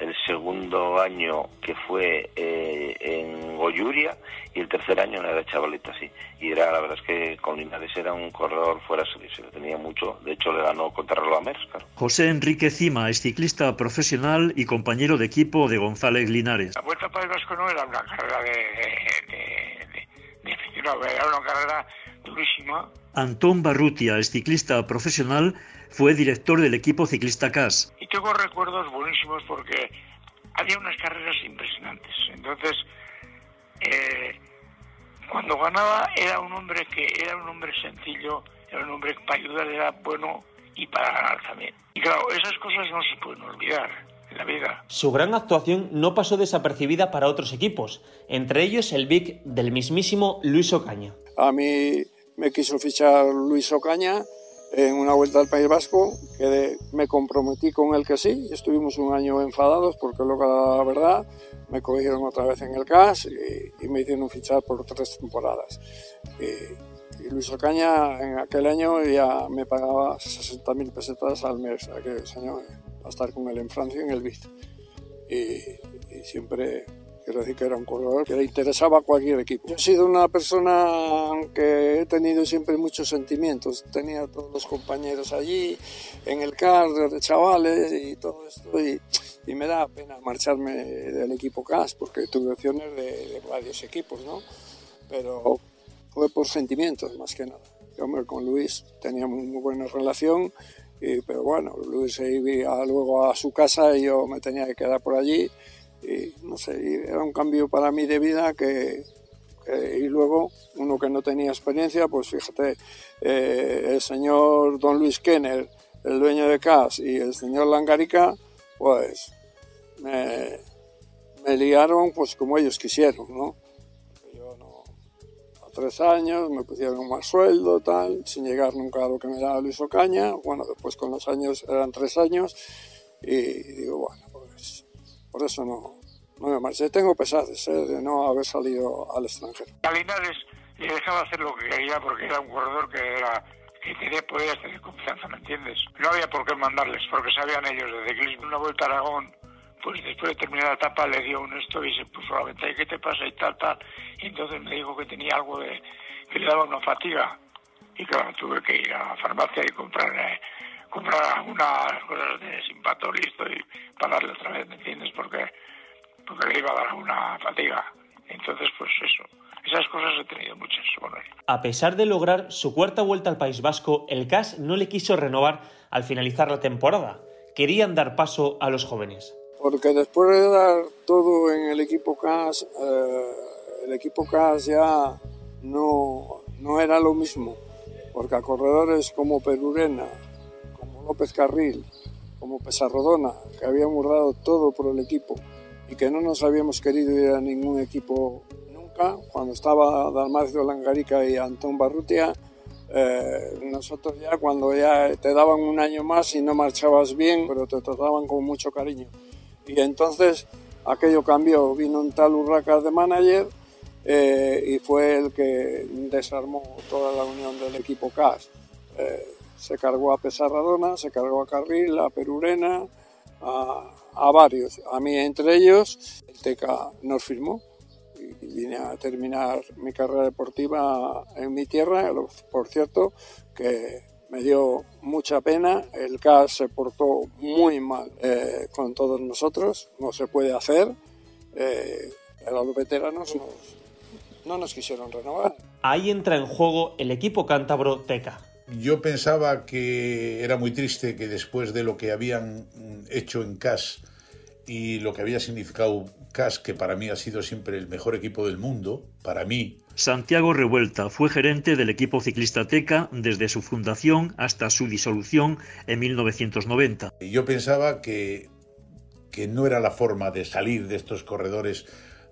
el segundo año que fue eh, en Goyuria y el tercer año en la Chavaleta, sí. Y era, la verdad es que con Linares era un corredor fuera se le tenía mucho. De hecho, le ganó contra a Mers, José Enrique Cima es ciclista profesional y compañero de equipo de González Linares. La Vuelta para el Vasco no era una carrera de, de, era una carrera durísima. Antón Barrutia es ciclista profesional fue director del equipo ciclista CAS. Y tengo recuerdos buenísimos porque había unas carreras impresionantes. Entonces, eh, cuando ganaba era un hombre que era un hombre sencillo, era un hombre que para ayudar era bueno y para ganar también. Y claro, esas cosas no se pueden olvidar en la vida. Su gran actuación no pasó desapercibida para otros equipos, entre ellos el Big del mismísimo Luis Ocaña. A mí me quiso fichar Luis Ocaña en una vuelta al País Vasco, que me comprometí con él que sí, estuvimos un año enfadados porque luego la verdad me cogieron otra vez en el CAS y, me hicieron fichar por tres temporadas. Y, Luis Ocaña en aquel año ya me pagaba 60.000 pesetas al mes, aquel año, a estar con él en Francia en el BID. y siempre Quiero decir que era un corredor que le interesaba a cualquier equipo. Yo he sido una persona que he tenido siempre muchos sentimientos. Tenía todos los compañeros allí, en el car de chavales y todo esto. Y, y me da pena marcharme del equipo CAS porque tuve opciones de, varios equipos, ¿no? Pero fue por sentimientos más que nada. Yo, con Luis teníamos muy buena relación, y, pero bueno, Luis se iba luego a su casa y yo me tenía que quedar por allí y no sé, era un cambio para mí de vida que, y luego uno que no tenía experiencia, pues fíjate, eh, el señor Don Luis Kenner, el dueño de CAS y el señor Langarica, pues me, me liaron pues como ellos quisieron, ¿no? A tres años me pusieron más sueldo, tal, sin llegar nunca a lo que me daba Luis Ocaña, bueno, después con los años eran tres años y digo, bueno, por eso no, no me marché. Tengo pesares ¿eh? de no haber salido al extranjero. A Linares le dejaba hacer lo que quería porque era un corredor que era que tenía, podía tener confianza, ¿me entiendes? No había por qué mandarles, porque sabían ellos de ciclismo. Una vuelta a Aragón, pues después de terminar la etapa le dio un esto y se puso a la ventana, ¿qué te pasa? y tal, tal. Y entonces me dijo que tenía algo de, que le daba una fatiga. Y claro, tuve que ir a la farmacia y comprar, eh, comprar unas cosas de simpato listo y darle otra vez, ¿me entiendes? Porque porque le iba a dar una fatiga. Entonces, pues eso, esas cosas he tenido muchas A pesar de lograr su cuarta vuelta al País Vasco, el CAS no le quiso renovar al finalizar la temporada. Querían dar paso a los jóvenes. Porque después de dar todo en el equipo CAS, eh, el equipo CAS ya no, no era lo mismo. Porque a corredores como Perurena, López Carril, como Pesarrodona, que habíamos dado todo por el equipo, y que no nos habíamos querido ir a ningún equipo nunca. Cuando estaba Dalmacio Langarica y Antón Barrutia, eh, nosotros ya cuando ya te daban un año más y no marchabas bien, pero te trataban con mucho cariño. Y entonces aquello cambió, vino un tal Urraca de manager eh, y fue el que desarmó toda la unión del equipo CAS. Eh, se cargó a Pesarradona, se cargó a Carril, a Perurena, a, a varios, a mí entre ellos, el TECA nos firmó y vine a terminar mi carrera deportiva en mi tierra, por cierto, que me dio mucha pena, el CAS se portó muy mal eh, con todos nosotros, no se puede hacer, eh, a los veteranos nos, no nos quisieron renovar. Ahí entra en juego el equipo cántabro Teca. Yo pensaba que era muy triste que después de lo que habían hecho en CAS y lo que había significado CAS, que para mí ha sido siempre el mejor equipo del mundo, para mí. Santiago Revuelta fue gerente del equipo ciclista Teca desde su fundación hasta su disolución en 1990. Yo pensaba que, que no era la forma de salir de estos corredores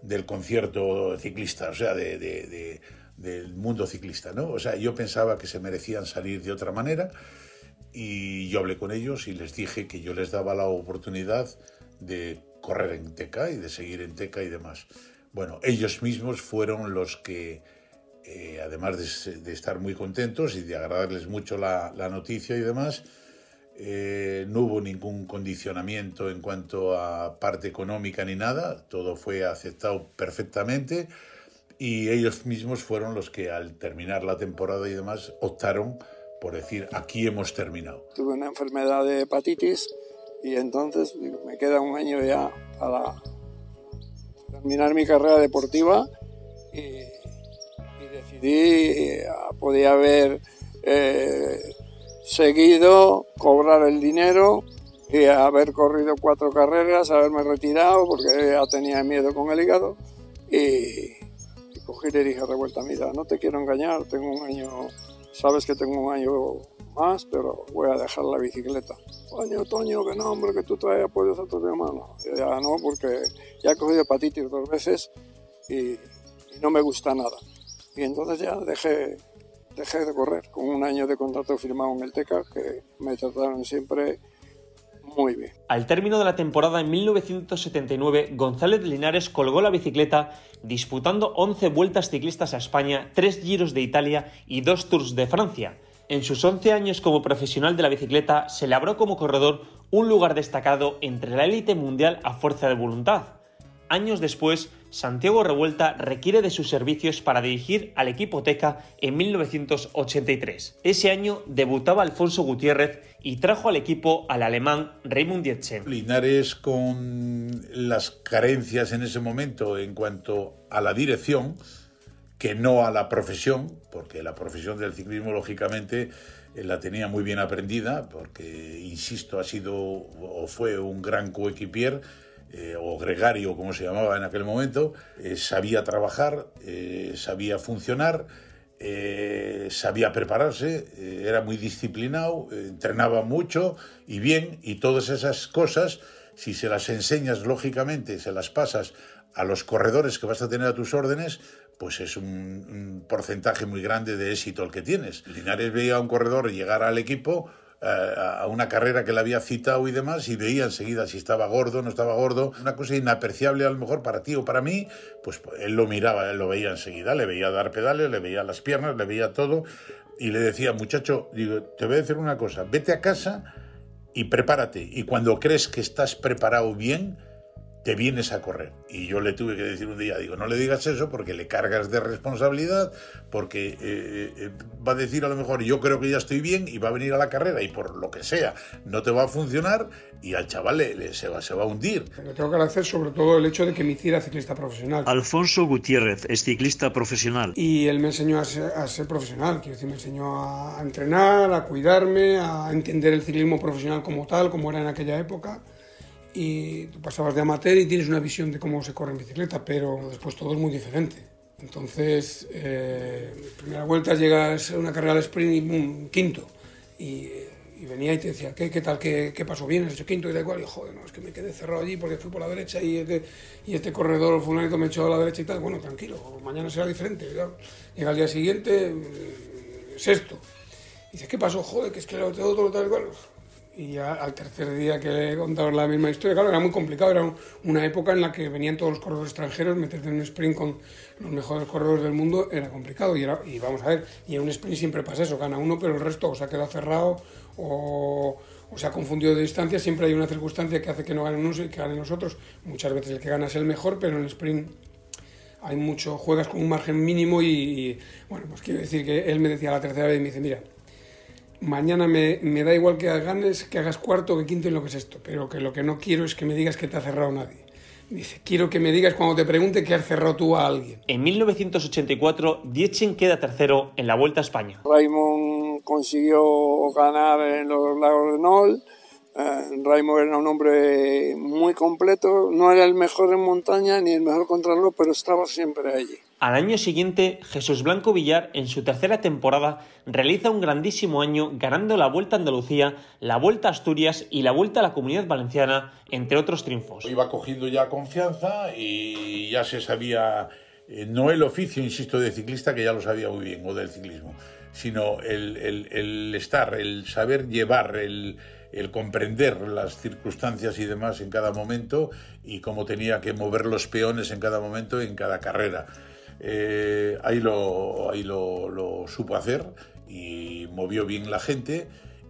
del concierto ciclista, o sea, de, de, de, del mundo ciclista, ¿no? O sea, yo pensaba que se merecían salir de otra manera y yo hablé con ellos y les dije que yo les daba la oportunidad de correr en Teca y de seguir en Teca y demás. Bueno, ellos mismos fueron los que, eh, además de, estar muy contentos y de agradarles mucho la, la noticia y demás, eh, no hubo ningún condicionamiento en cuanto a parte económica ni nada, todo fue aceptado perfectamente y ellos mismos fueron los que al terminar la temporada y demás optaron por decir aquí hemos terminado. Tuve una enfermedad de hepatitis y entonces me queda un año ya para terminar mi carrera deportiva y, y decidí, eh, podía haber eh, seguido, cobrar el dinero y haber corrido cuatro carreras, haberme retirado porque ya tenía miedo con el hígado y, cogí y dije revuelta, mira, no te quiero engañar, tengo un año, sabes que tengo un año más, pero voy a dejar la bicicleta. Toño, Toño, que no, hombre, que tú todavía puedes hacer tu hermano. Ya no, porque ya he cogido hepatitis dos veces y, y, no me gusta nada. Y entonces ya dejé, dejé de correr con un año de contrato firmado en el TECA que me trataron siempre Al término de la temporada en 1979, González Linares colgó la bicicleta disputando 11 vueltas ciclistas a España, 3 giros de Italia y 2 tours de Francia. En sus 11 años como profesional de la bicicleta, se labró como corredor un lugar destacado entre la élite mundial a fuerza de voluntad. Años después, Santiago Revuelta requiere de sus servicios para dirigir al equipo Teca en 1983. Ese año debutaba Alfonso Gutiérrez y trajo al equipo al alemán Raymond Dietzen. Linares, con las carencias en ese momento en cuanto a la dirección, que no a la profesión, porque la profesión del ciclismo, lógicamente, eh, la tenía muy bien aprendida, porque, insisto, ha sido o fue un gran coequipier, eh, o gregario, como se llamaba en aquel momento, eh, sabía trabajar, eh, sabía funcionar, sabía prepararse, era muy disciplinado, entrenaba mucho y bien, y todas esas cosas, si se las enseñas lógicamente, se las pasas a los corredores que vas a tener a tus órdenes, pues es un, porcentaje muy grande de éxito el que tienes. Linares veía a un corredor llegar al equipo a una carrera que le había citado y demás y veía enseguida si estaba gordo, no estaba gordo, una cosa inapreciable a lo mejor para ti o para mí, pues él lo miraba, él lo veía enseguida, le veía dar pedales, le veía las piernas, le veía todo y le decía, muchacho, digo, te voy a decir una cosa, vete a casa y prepárate y cuando crees que estás preparado bien, te vienes a correr. Y yo le tuve que decir un día, digo, no le digas eso porque le cargas de responsabilidad, porque eh, eh, va a decir a lo mejor, yo creo que ya estoy bien y va a venir a la carrera y por lo que sea no te va a funcionar y al chaval le, le, se, va, se va a hundir. Pero tengo que agradecer sobre todo el hecho de que me hiciera ciclista profesional. Alfonso Gutiérrez es ciclista profesional. Y él me enseñó a ser, a ser profesional, quiero decir, me enseñó a entrenar, a cuidarme, a entender el ciclismo profesional como tal, como era en aquella época y tú pasabas de amateur y tienes una visión de cómo se corre en bicicleta, pero después todo es muy diferente. Entonces, eh, primera vuelta llegas a una carrera al sprint y boom, quinto. Y, y, venía y te decía, ¿qué, qué tal? ¿Qué, ¿Qué, pasó bien? ¿Has hecho quinto? Y da igual. Y joder, no, es que me quedé cerrado allí porque fui por la derecha y este, y este corredor fulanito me echó a la derecha y tal. Bueno, tranquilo, mañana será diferente. ¿verdad? Llega al día siguiente, sexto. Y dice, ¿qué pasó? Joder, que es que lo tengo todo tal igual y al tercer día que he contado la misma historia, claro, era muy complicado, era una época en la que venían todos los corredores extranjeros, meterte en un sprint con los mejores corredores del mundo era complicado y, era, y vamos a ver, y en un sprint siempre pasa eso, gana uno, pero el resto o se ha quedado cerrado o, o se ha confundido de distancia, siempre hay una circunstancia que hace que no ganen unos y que ganen los otros, muchas veces el que gana es el mejor, pero en el sprint hay mucho, juegas con un margen mínimo y, y bueno, pues quiero decir que él me decía la tercera vez y me dice, mira, mañana me, me, da igual que ganes, que hagas cuarto, que quinto y lo que es esto, pero que lo que no quiero es que me digas que te ha cerrado nadie. Dice, quiero que me digas cuando te pregunte que has cerrado tú a alguien. En 1984, Dietzen queda tercero en la Vuelta a España. Raymond consiguió ganar en los Lagos de Nol. Eh, Raymond era un hombre muy completo, no era el mejor en montaña ni el mejor contrarreloj, pero estaba siempre allí. Al año siguiente, Jesús Blanco Villar, en su tercera temporada, realiza un grandísimo año ganando la Vuelta a Andalucía, la Vuelta a Asturias y la Vuelta a la Comunidad Valenciana, entre otros triunfos. Iba cogiendo ya confianza y ya se sabía, eh, no el oficio, insisto, de ciclista, que ya lo sabía muy bien, o del ciclismo, sino el, estar, el saber llevar, el, el comprender las circunstancias y demás en cada momento y cómo tenía que mover los peones en cada momento, en cada carrera. Eh, ahí lo, ahí lo, lo supo hacer y movió bien la gente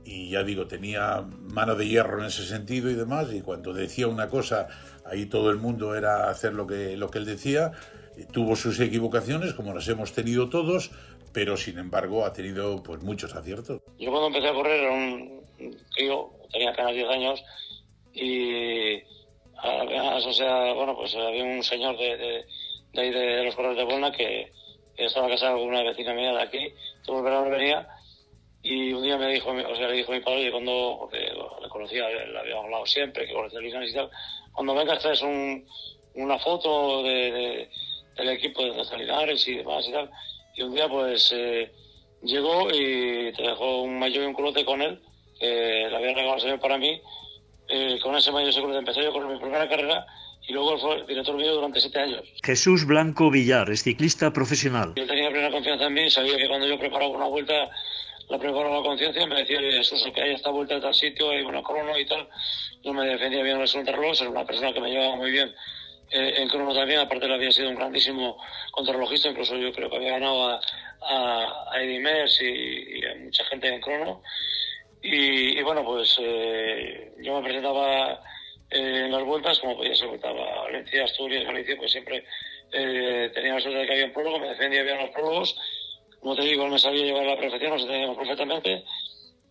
y ya digo, tenía mano de hierro en ese sentido y demás, y cuando decía una cosa, ahí todo el mundo era hacer lo que, lo que él decía, tuvo sus equivocaciones, como las hemos tenido todos, pero sin embargo ha tenido pues muchos aciertos. Yo cuando empecé a correr era un tío, tenía apenas 10 años y apenas, o sea, bueno, pues había un señor de, de, de ahí de, los corredores de Buena que, que estaba casado con una vecina mía de aquí, todo el verano venía y un día me dijo, o sea, le dijo mi padre, y cuando, porque le conocía, le habíamos hablado siempre, que conocía Luis y tal, cuando vengas traes un, una foto de, de- del equipo de Salinares y demás y tal, y un día pues eh, llegó y te dejó un maillot y un culote con él, que le había regalado el señor para mí, eh, con ese maillot y ese culote empecé yo a correr mi primera carrera y luego fue director mío durante siete años. Jesús Blanco Villar es ciclista profesional. Yo tenía plena confianza en mí, sabía que cuando yo preparaba una vuelta, la preparaba con conciencia, me decía, Jesús, que hay esta vuelta de tal sitio, hay una crono y tal. Yo me defendía bien en el contrarreloj, era una persona que me llevaba muy bien eh, en crono también, aparte él había sido un grandísimo contrarrelojista, incluso yo creo que había ganado a, a, a Eddie Merckx y, y a mucha gente en crono. Y, y bueno, pues eh, yo me presentaba eh, en las vueltas, como podía ser vuelta Valencia, Asturias, Galicia, pues siempre eh, tenía la suerte de que había un prólogo, me defendía bien los prólogos. Como te digo, me sabía llevar la perfección, nos entendíamos perfectamente,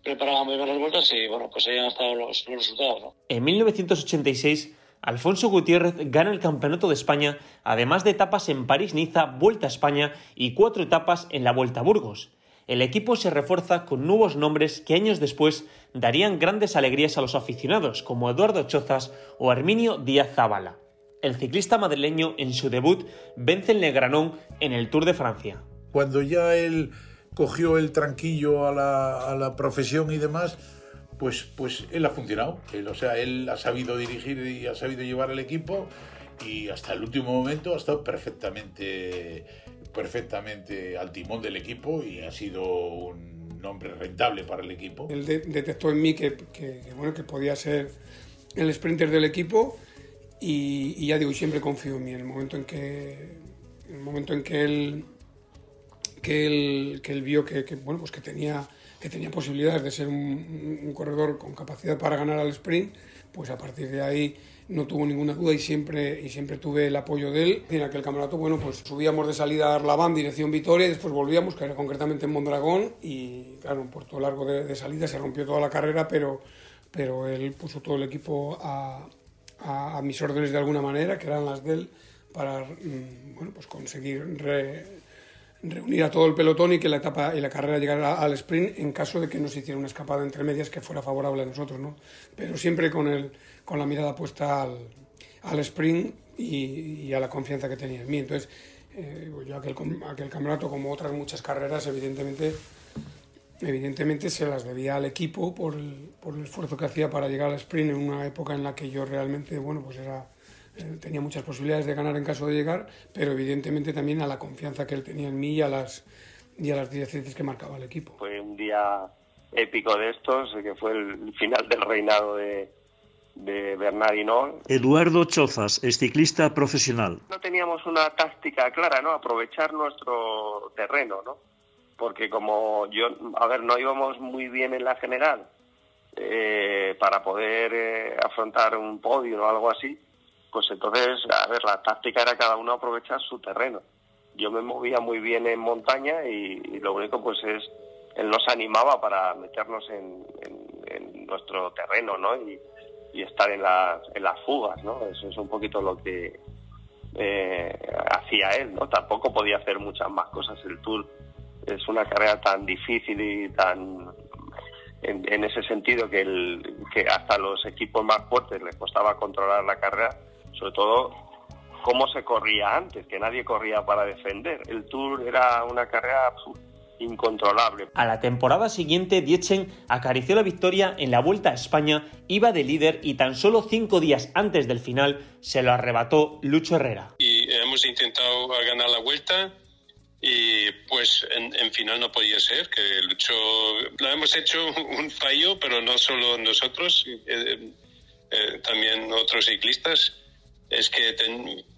preparaba muy bien las vueltas y bueno, pues ahí han estado los, los resultados. ¿no? En 1986, Alfonso Gutiérrez gana el Campeonato de España, además de etapas en París-Niza, Vuelta a España y cuatro etapas en la Vuelta a Burgos. El equipo se refuerza con nuevos nombres que años después darían grandes alegrías a los aficionados, como Eduardo Chozas o Herminio Díaz Zabala. El ciclista madrileño en su debut vence el Negranón en el Tour de Francia. Cuando ya él cogió el tranquillo a la, a la profesión y demás, pues, pues él ha funcionado. Él, o sea, él ha sabido dirigir y ha sabido llevar el equipo y hasta el último momento ha estado perfectamente, perfectamente al timón del equipo y ha sido un nombre rentable para el equipo. Él de- detectó en mí que, que- que, bueno, que podía ser el sprinter del equipo y, y ya digo, siempre confío en mí. En el momento en que, en el momento en que él, que él, que él vio que, que, bueno, pues que, tenía, que tenía posibilidades de ser un, un corredor con capacidad para ganar al sprint, pues a partir de ahí no tuvo ninguna duda y siempre, y siempre tuve el apoyo de él. En aquel campeonato, bueno, pues subíamos de salida a Arlabán, dirección Vitoria, y después volvíamos, que era concretamente en Mondragón, y claro, un puerto largo de, de salida, se rompió toda la carrera, pero, pero él puso todo el equipo a, a, a mis órdenes de alguna manera, que eran las de él, para mm, bueno, pues conseguir re- reunir a todo el pelotón y que la etapa y la carrera llegara al sprint en caso de que nos hiciera una escapada entre medias que fuera favorable a nosotros, ¿no? Pero siempre con, el, con la mirada puesta al, sprint y, a la confianza que tenía en mí. Entonces, eh, pues yo aquel, aquel campeonato, como otras muchas carreras, evidentemente, evidentemente se las debía al equipo por el, por el esfuerzo que hacía para llegar al sprint en una época en la que yo realmente, bueno, pues era tenía muchas posibilidades de ganar en caso de llegar, pero evidentemente también a la confianza que él tenía en mí y a las, y a las directrices que marcaba el equipo. Fue un día épico de estos, que fue el final del reinado de, de Bernardino. Eduardo Chozas es ciclista profesional. No teníamos una táctica clara, ¿no? Aprovechar nuestro terreno, ¿no? Porque como yo, a ver, no íbamos muy bien en la general eh, para poder eh, afrontar un podio o algo así, pues entonces, a ver, la táctica era cada uno aprovechar su terreno. Yo me movía muy bien en montaña y, y lo único pues es, él nos animaba para meternos en, en- en nuestro terreno, ¿no? Y, estar en las, en las fugas, ¿no? Eso es un poquito lo que eh, hacía él, ¿no? Tampoco podía hacer muchas más cosas. El Tour es una carrera tan difícil y tan en, ese sentido que, el, que hasta los equipos más fuertes les costaba controlar la carrera, sobre todo cómo se corría antes, que nadie corría para defender. El Tour era una carrera incontrolable. A la temporada siguiente, Dietzen acarició la victoria en la Vuelta a España, iba de líder y tan solo cinco días antes del final se lo arrebató Lucho Herrera. Y hemos intentado ganar la Vuelta y pues en, final no podía ser, que Lucho, lo hemos hecho (laughs) un fallo, pero no solo nosotros, eh, eh, también otros ciclistas es que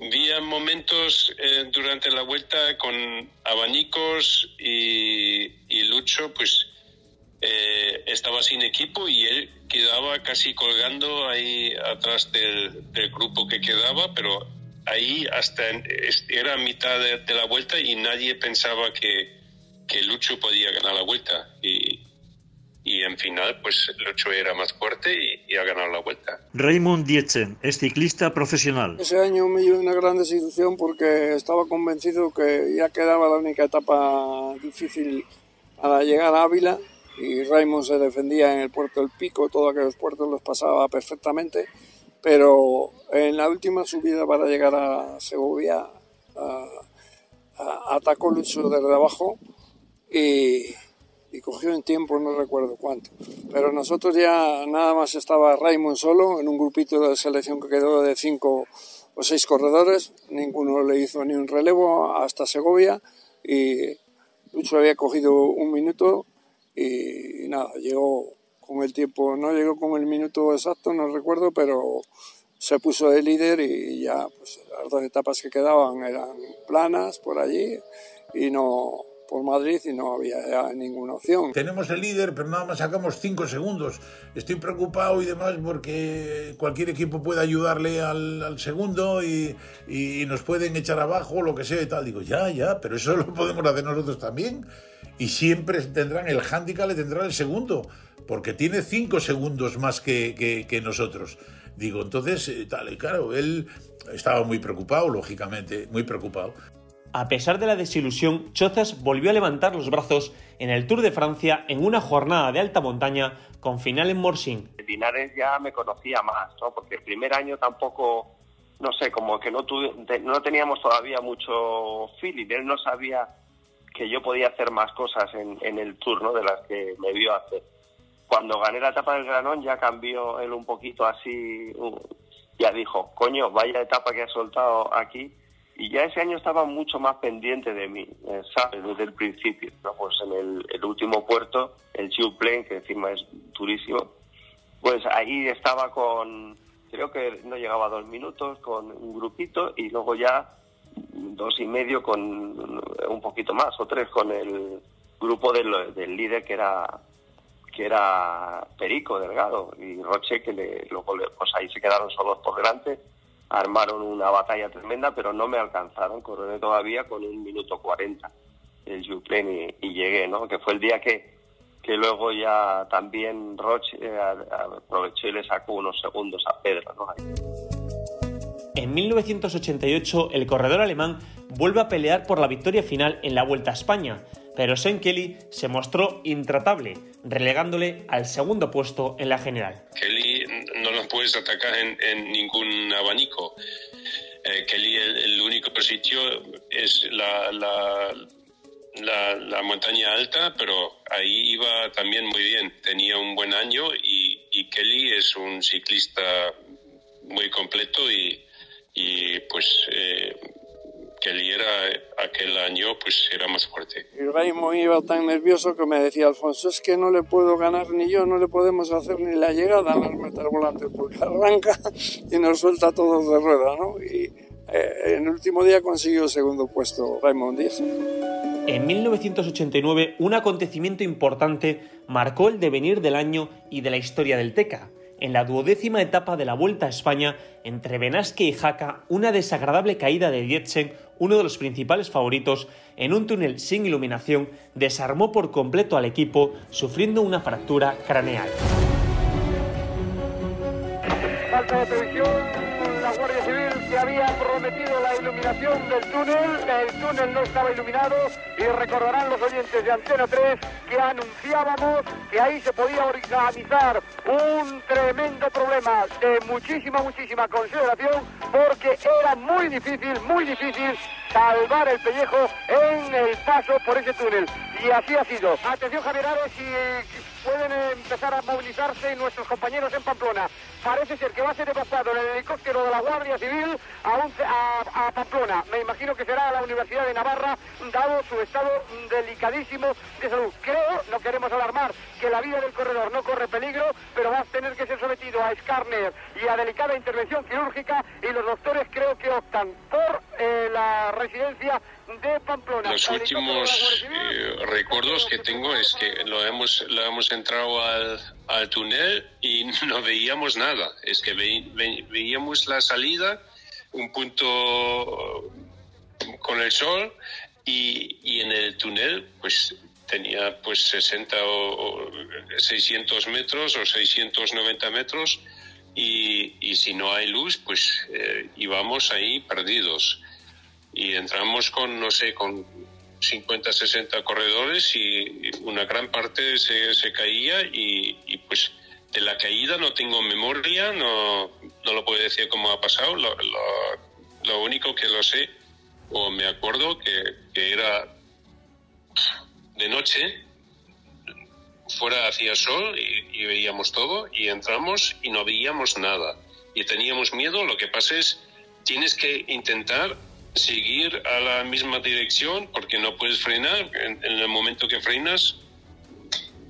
había momentos eh, durante la vuelta con abanicos y, Lucho pues eh, estaba sin equipo y él quedaba casi colgando ahí atrás del, grupo que quedaba, pero ahí hasta era mitad de, la vuelta y nadie pensaba que, que Lucho podía ganar la vuelta. Y, y en final pues el 8 era más fuerte y, ha ganado la vuelta. Raymond Dietzen es ciclista profesional. Ese año me dio una gran desilusión porque estaba convencido que ya quedaba la única etapa difícil para llegar a Ávila y Raymond se defendía en el puerto del Pico, todos aquellos puertos los pasaba perfectamente, pero en la última subida para llegar a Segovia atacó Lucho desde abajo y y cogió en tiempo, no recuerdo cuánto. Pero nosotros ya nada más estaba Raymond solo en un grupito de selección que quedó de cinco o seis corredores, ninguno le hizo ni un relevo hasta Segovia y Lucho había cogido un minuto y, nada, llegó con el tiempo, no llegó con el minuto exacto, no recuerdo, pero se puso de líder y ya pues, las dos etapas que quedaban eran planas por allí y no, por Madrid y no había ninguna opción. Tenemos el líder, pero nada más sacamos cinco segundos. Estoy preocupado y demás porque cualquier equipo puede ayudarle al, segundo y, y, nos pueden echar abajo, lo que sea y tal. Digo, ya, ya, pero eso (laughs) lo podemos hacer nosotros también. Y siempre tendrán el handicap, le tendrán el segundo, porque tiene cinco segundos más que, que, que nosotros. Digo, entonces, eh, tal, y claro, él estaba muy preocupado, lógicamente, muy preocupado. A pesar de la desilusión, Chozas volvió a levantar los brazos en el Tour de Francia en una jornada de alta montaña con final en Morsin. Linares ya me conocía más, ¿no? porque el primer año tampoco, no sé, como que no, no teníamos todavía mucho feeling. Él no sabía que yo podía hacer más cosas en, en el Tour ¿no? de las que me vio hacer. Cuando gané la etapa del Granón ya cambió él un poquito así, ya dijo, coño, vaya etapa que ha soltado aquí y ya ese año estaba mucho más pendiente de mí, eh, ¿sabes? Desde el principio. Pues en el, último puerto, el Chiu Plain, que encima es durísimo, pues ahí estaba con, creo que no llegaba a dos minutos, con un grupito y luego ya dos y medio con un poquito más, o tres con el grupo del, del líder que era que era Perico Delgado y Roche, que le, luego pues ahí se quedaron solos por delante armaron una batalla tremenda, pero no me alcanzaron. Coroné todavía con un minuto cuarenta el Juplén y, llegué, ¿no? Que fue el día que, que luego ya también Roche eh, aprovechó y le sacó unos segundos a Pedro, ¿no? En 1988, el corredor alemán vuelve a pelear por la victoria final en la Vuelta a España, pero Sean Kelly se mostró intratable, relegándole al segundo puesto en la general. Kelly no lo puedes atacar en, ningún abanico. Eh, Kelly, el, único sitio es la, la, montaña alta, pero ahí iba también muy bien. Tenía un buen año y, y Kelly es un ciclista muy completo y, y pues eh, que él era aquel año pues era más fuerte. Y Raymond iba tan nervioso que me decía Alfonso, es que no le puedo ganar ni yo, no le podemos hacer ni la llegada a las metas volantes porque arranca y nos suelta todos de rueda, ¿no? Y eh, en el último día consiguió el segundo puesto Raymond Díaz. En 1989, un acontecimiento importante marcó el devenir del año y de la historia del Teca en la duodécima etapa de la Vuelta a España entre Benasque y Jaca una desagradable caída de Dietzen, uno de los principales favoritos, en un túnel sin iluminación, desarmó por completo al equipo, sufriendo una fractura craneal. Que había prometido la iluminación del túnel. El túnel no estaba iluminado y recordarán los oyentes de Antena 3 que anunciábamos que ahí se podía organizar un tremendo problema de muchísima, muchísima consideración porque era muy difícil, muy difícil salvar el pellejo en el paso por ese túnel. Y así ha sido. Atención Javier Ares, eh, pueden empezar a movilizarse nuestros compañeros en Pamplona. Parece ser que va a ser evacuado el helicóptero de la Guardia Civil a, Pamplona. Me imagino que será a la Universidad de Navarra, dado su estado delicadísimo de salud. Creo, no queremos alarmar, que la vida del corredor no corre peligro, pero va a tener que ser sometido a escáner y a delicada intervención quirúrgica y los doctores creo que optan por eh, la residencia. Los últimos eh, recuerdos que tengo es que lo hemos, lo hemos entrado al, al túnel y (laughs) no veíamos nada. Es que veíamos la salida, un punto con el sol y, y en el túnel pues tenía pues 60 o 600 metros o 690 metros y, y si no hay luz pues eh, íbamos ahí perdidos y entramos con, no sé, con 50, 60 corredores y una gran parte se, se caía y, y, pues de la caída no tengo memoria, no, no lo puedo decir cómo ha pasado, lo, lo, único que lo sé o me acuerdo que, que era de noche, fuera hacía sol y, y, veíamos todo y entramos y no veíamos nada. Y teníamos miedo, lo que pasa es tienes que intentar seguir a la misma dirección porque no puedes frenar. En, el momento que frenas,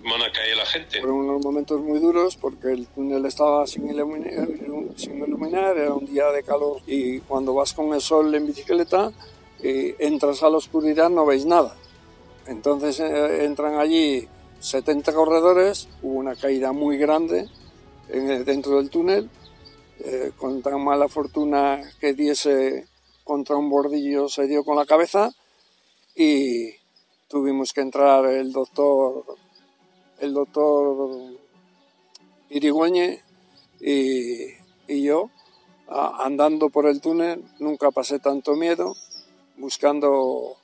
van a caer la gente. Fueron unos momentos muy duros porque el túnel estaba sin iluminar, sin iluminar, era un día de calor y cuando vas con el sol en bicicleta, y entras a la oscuridad no veis nada. Entonces eh, entran allí 70 corredores, hubo una caída muy grande en, dentro del túnel, eh, con tan mala fortuna que diese contra un bordillo se dio con la cabeza y tuvimos que entrar el doctor el doctor Irigüeñe y, y yo andando por el túnel. Nunca pasé tanto miedo buscando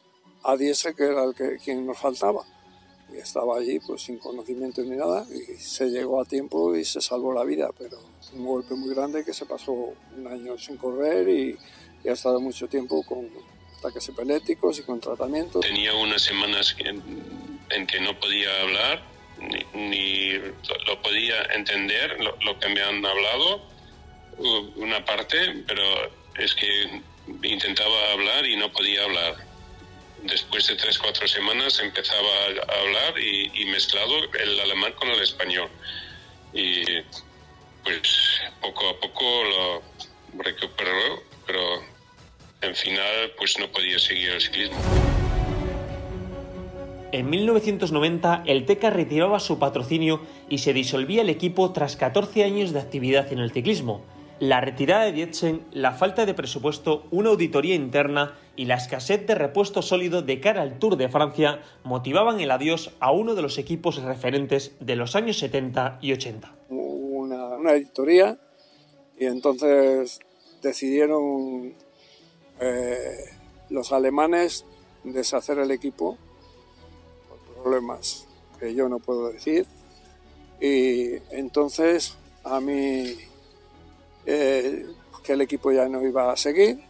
a Diese que era el que quien nos faltaba. Y estaba allí pues sin conocimiento ni nada y se llegó a tiempo y se salvó la vida pero un golpe muy grande que se pasó un año sin correr y ha estado mucho tiempo con ataques epilépticos y con tratamiento. Tenía unas semanas en, que no podía hablar, ni, lo podía entender lo, lo, que me han hablado, una parte, pero es que intentaba hablar y no podía hablar. Después de tres, cuatro semanas empezaba a hablar y, y mezclado el alemán con el español. Y pues poco a poco lo recuperó, pero en final pues no podía seguir el ciclismo. En 1990 el TECA retiraba su patrocinio y se disolvía el equipo tras 14 años de actividad en el ciclismo. La retirada de Dietzen, la falta de presupuesto, una auditoría interna y la escasez de repuesto sólido de cara al Tour de Francia motivaban el adiós a uno de los equipos referentes de los años 70 y 80. Una, una auditoría y entonces decidieron eh, los alemanes deshacer el equipo por problemas que yo no puedo decir. Y entonces a mí eh, que el equipo ya no iba a seguir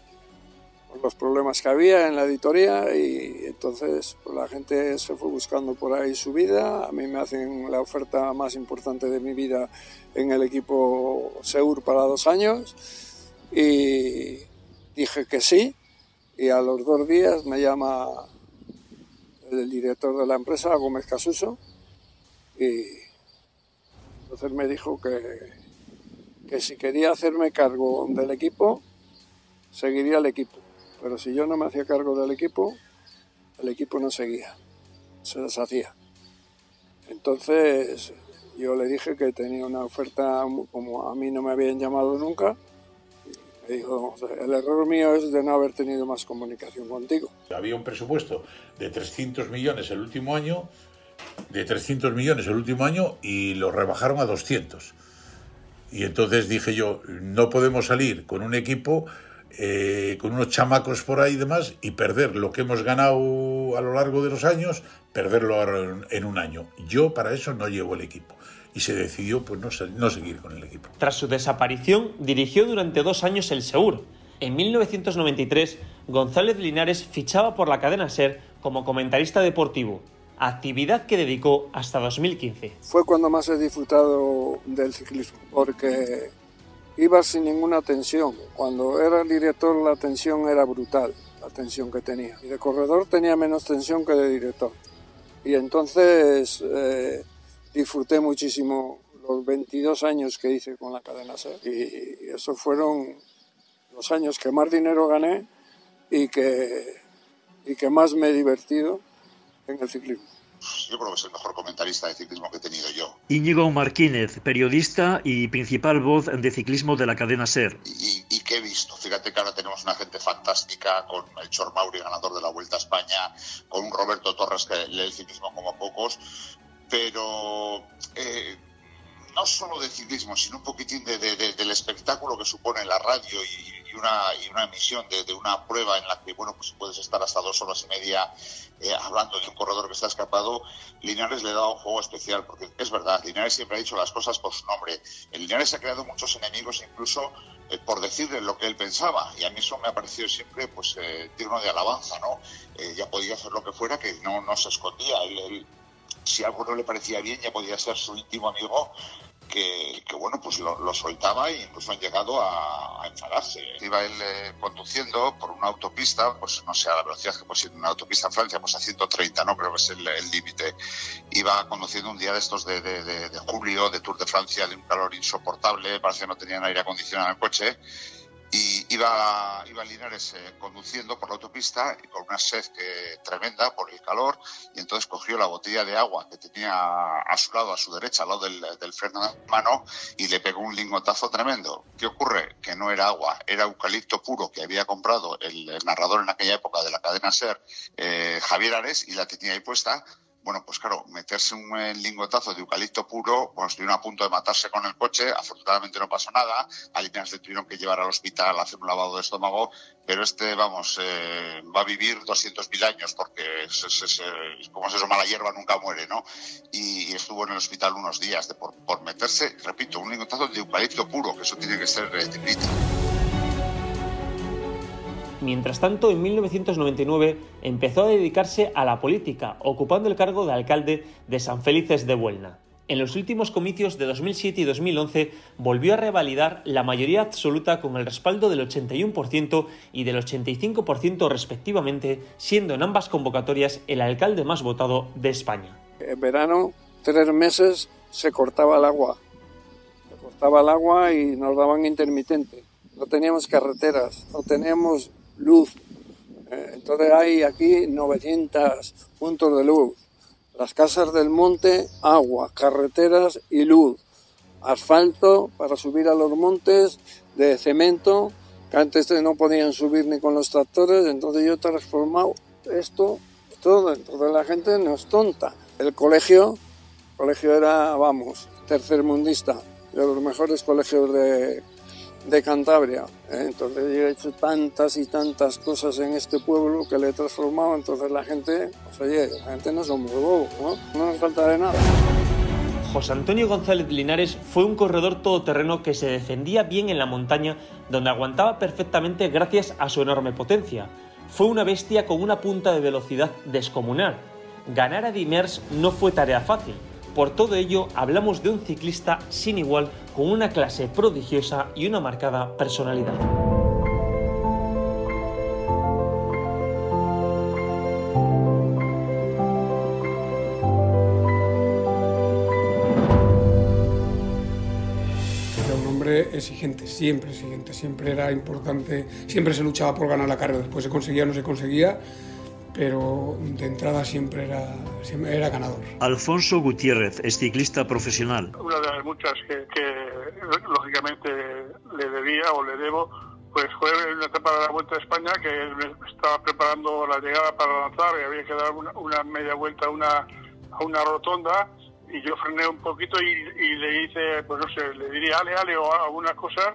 por los problemas que había en la editoría y entonces pues, la gente se fue buscando por ahí su vida. A mí me hacen la oferta más importante de mi vida en el equipo Seur para dos años y Dije que sí y a los dos días me llama el director de la empresa, Gómez Casuso, y entonces me dijo que, que si quería hacerme cargo del equipo, seguiría el equipo. Pero si yo no me hacía cargo del equipo, el equipo no seguía, se deshacía. Entonces yo le dije que tenía una oferta, como a mí no me habían llamado nunca, el error mío es de no haber tenido más comunicación contigo. Había un presupuesto de 300 millones el último año, de 300 millones el último año y lo rebajaron a 200. Y entonces dije yo, no podemos salir con un equipo, eh, con unos chamacos por ahí y demás, y perder lo que hemos ganado a lo largo de los años, perderlo ahora en un año. Yo para eso no llevo el equipo. Y se decidió pues no, no seguir con el equipo. Tras su desaparición, dirigió durante dos años el Seur. En 1993, González Linares fichaba por la cadena SER como comentarista deportivo actividad que dedicó hasta 2015. Fue cuando más he disfrutado del ciclismo, porque iba sin ninguna tensión. Cuando era el director la tensión era brutal, la tensión que tenía. Y de corredor tenía menos tensión que de director. Y entonces eh, disfruté muchísimo los 22 años que hice con la cadena SER. Y esos fueron los años que más dinero gané y que, y que más me he divertido en el ciclismo. Yo creo que es el mejor comentarista de ciclismo que he tenido yo. Íñigo Martínez, periodista y principal voz de ciclismo de la cadena SER. Y, y que he visto, fíjate que ahora tenemos una gente fantástica, con el Chor Mauri, ganador de la Vuelta a España, con un Roberto Torres que lee el ciclismo como pocos, pero eh, no solo de ciclismo, sino un poquitín de, del espectáculo que supone la radio y, una, y una emisión de, una prueba en la que, bueno, pues puedes estar hasta dos horas y media eh, hablando de un corredor que está escapado, Linares le da un juego especial, porque es verdad, Linares siempre ha dicho las cosas por su nombre. El Linares ha creado muchos enemigos incluso eh, por decirle lo que él pensaba, y a mí eso me ha parecido siempre pues eh, digno de alabanza, ¿no? ya podía hacer lo que fuera, que no, no se escondía. Si algo no le parecía bien, ya podía ser su íntimo amigo que, bueno, pues lo, soltaba e incluso han llegado a, enfadarse. Iba él eh, conduciendo por una autopista, pues no sé, a la velocidad que puede ir una autopista en Francia, pues a 130, ¿no? Creo que es el límite. Iba conduciendo un día de estos de, de, julio, de Tour de Francia, de un calor insoportable, parece que no tenían aire acondicionado en el coche y iba, iba Linares eh, conduciendo por la autopista y con una sed que, tremenda por el calor y entonces cogió la botella de agua que tenía a su lado, a su derecha, al lado del, freno de mano y le pegó un lingotazo tremendo. ¿Qué ocurre? Que no era agua, era eucalipto puro que había comprado el, narrador en aquella época de la cadena SER, eh, Javier Ares, y la tenía ahí puesta bueno, pues claro, meterse un lingotazo de eucalipto puro, bueno, estuvieron a punto de matarse con el coche, afortunadamente no pasó nada, a Linares le tuvieron que llevar al hospital a hacer un lavado de estómago, pero este, vamos, eh, va a vivir 200.000 años porque, como se llama la hierba, nunca muere, ¿no? Y, estuvo en el hospital unos días de por, meterse, repito, un lingotazo de eucalipto puro, que eso tiene que ser eh. Mientras tanto, en 1999 empezó a dedicarse a la política, ocupando el cargo de alcalde de San Felices de Buelna. En los últimos comicios de 2007 y 2011 volvió a revalidar la mayoría absoluta con el respaldo del 81% y del 85% respectivamente, siendo en ambas convocatorias el alcalde más votado de España. En verano, tres meses, se cortaba el agua. Se cortaba el agua y nos daban intermitente. No teníamos carreteras, no teníamos luz. Eh, entonces hay aquí 900 puntos de luz. Las casas del monte, agua, carreteras y luz. Asfalto para subir a los montes de cemento, que antes no podían subir ni con los tractores, entonces yo he transformado esto todo. Entonces la gente no es tonta. El colegio, el colegio era, vamos, tercermundista, de los mejores colegios de, de Cantabria. ¿eh? Entonces yo he hecho tantas y tantas cosas en este pueblo que le he transformado, entonces la gente, pues oye, la gente no somos bobos, ¿no? No nos falta de nada. José Antonio González Linares fue un corredor todoterreno que se defendía bien en la montaña, donde aguantaba perfectamente gracias a su enorme potencia. Fue una bestia con una punta de velocidad descomunal. Ganar a Dimers no fue tarea fácil, por todo ello, hablamos de un ciclista sin igual, con una clase prodigiosa y una marcada personalidad. Era exigente, siempre exigente, siempre era importante, siempre se luchaba por ganar la carrera, después se conseguía o no se conseguía, pero de entrada siempre era, siempre era ganador. Alfonso Gutiérrez es ciclista profesional. Una de las muchas que, lógicamente le debía o le debo, pues fue en la etapa de la Vuelta a España que estaba preparando la llegada para lanzar y había que dar una, media vuelta a una, a una rotonda y yo frené un poquito y, y, le hice, pues no sé, le diría ale, ale o algunas cosas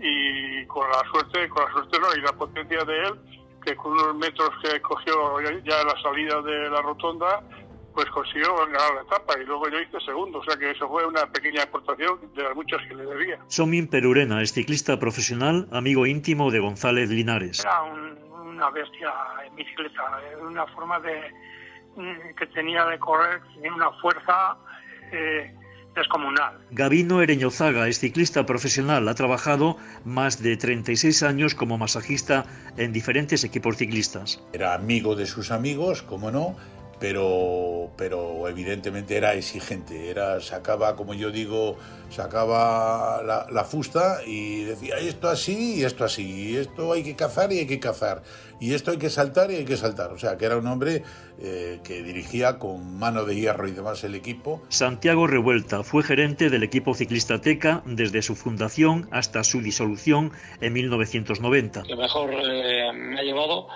y con la suerte, con la suerte no, y la potencia de él, que con unos metros que cogió ya la salida de la rotonda, pues consiguió ganar la etapa y luego yo hice segundo, o sea que eso fue una pequeña aportación de las muchas que le debía. Somin Perurena es ciclista profesional, amigo íntimo de González Linares. Era una bestia en bicicleta, una forma de mm, que tenía de correr, tenía una fuerza eh, descomunal. Gabino Ereñozaga es ciclista profesional, ha trabajado más de 36 años como masajista en diferentes equipos ciclistas. Era amigo de sus amigos, como no, pero, pero evidentemente era exigente, era, sacaba, como yo digo, sacaba la, la, fusta y decía esto así y esto así, y esto hay que cazar y hay que cazar, y esto hay que saltar y hay que saltar. O sea, que era un hombre eh, que dirigía con mano de hierro y demás el equipo. Santiago Revuelta fue gerente del equipo ciclista Teca desde su fundación hasta su disolución en 1990. Lo mejor eh, me ha llevado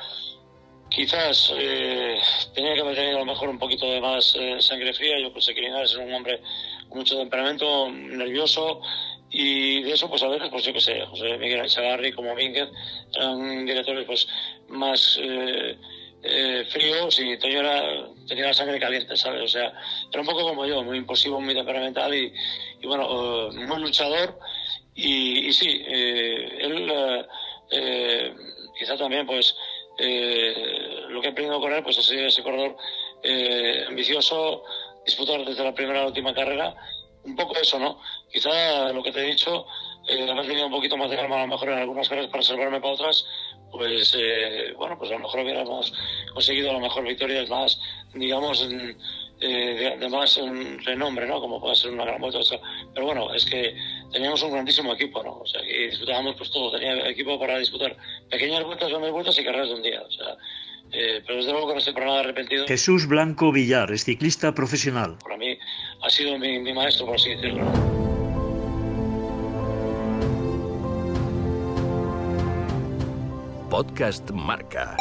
Quizás eh, tenía que haber tenido a lo mejor un poquito de más eh, sangre fría. Yo pensé que Linares era un hombre con mucho temperamento, nervioso, y de eso, pues a veces, pues yo qué sé, José Miguel Chagarri como Mínguez eran directores pues más eh, eh, fríos y tenía la sangre caliente, ¿sabes? O sea, era un poco como yo, muy impulsivo, muy temperamental y, y bueno, eh, muy luchador. Y, y sí, eh, él eh, quizá también, pues eh, lo que he aprendido con él pues ha sido ese corredor eh, ambicioso, disputar desde la primera a la última carrera, un poco eso, ¿no? Quizá lo que te he dicho, eh, haber tenido un poquito más de calma a lo mejor en algunas carreras para salvarme para otras, pues eh, bueno, pues a lo mejor hubiéramos conseguido a lo mejor victorias más, digamos, en, eh, de, de, más renombre, ¿no? Como puede ser una gran vuelta. O sea, pero bueno, es que teníamos un grandísimo equipo, ¿no? O sea, que disputábamos pues todo. Tenía equipo para disputar pequeñas vueltas, grandes vueltas y carreras de un día. O sea, eh, pero desde luego que no estoy para nada arrepentido. Jesús Blanco Villar es ciclista profesional. Para mí ha sido mi, mi maestro, por así decirlo. ¿no? Podcast Marca.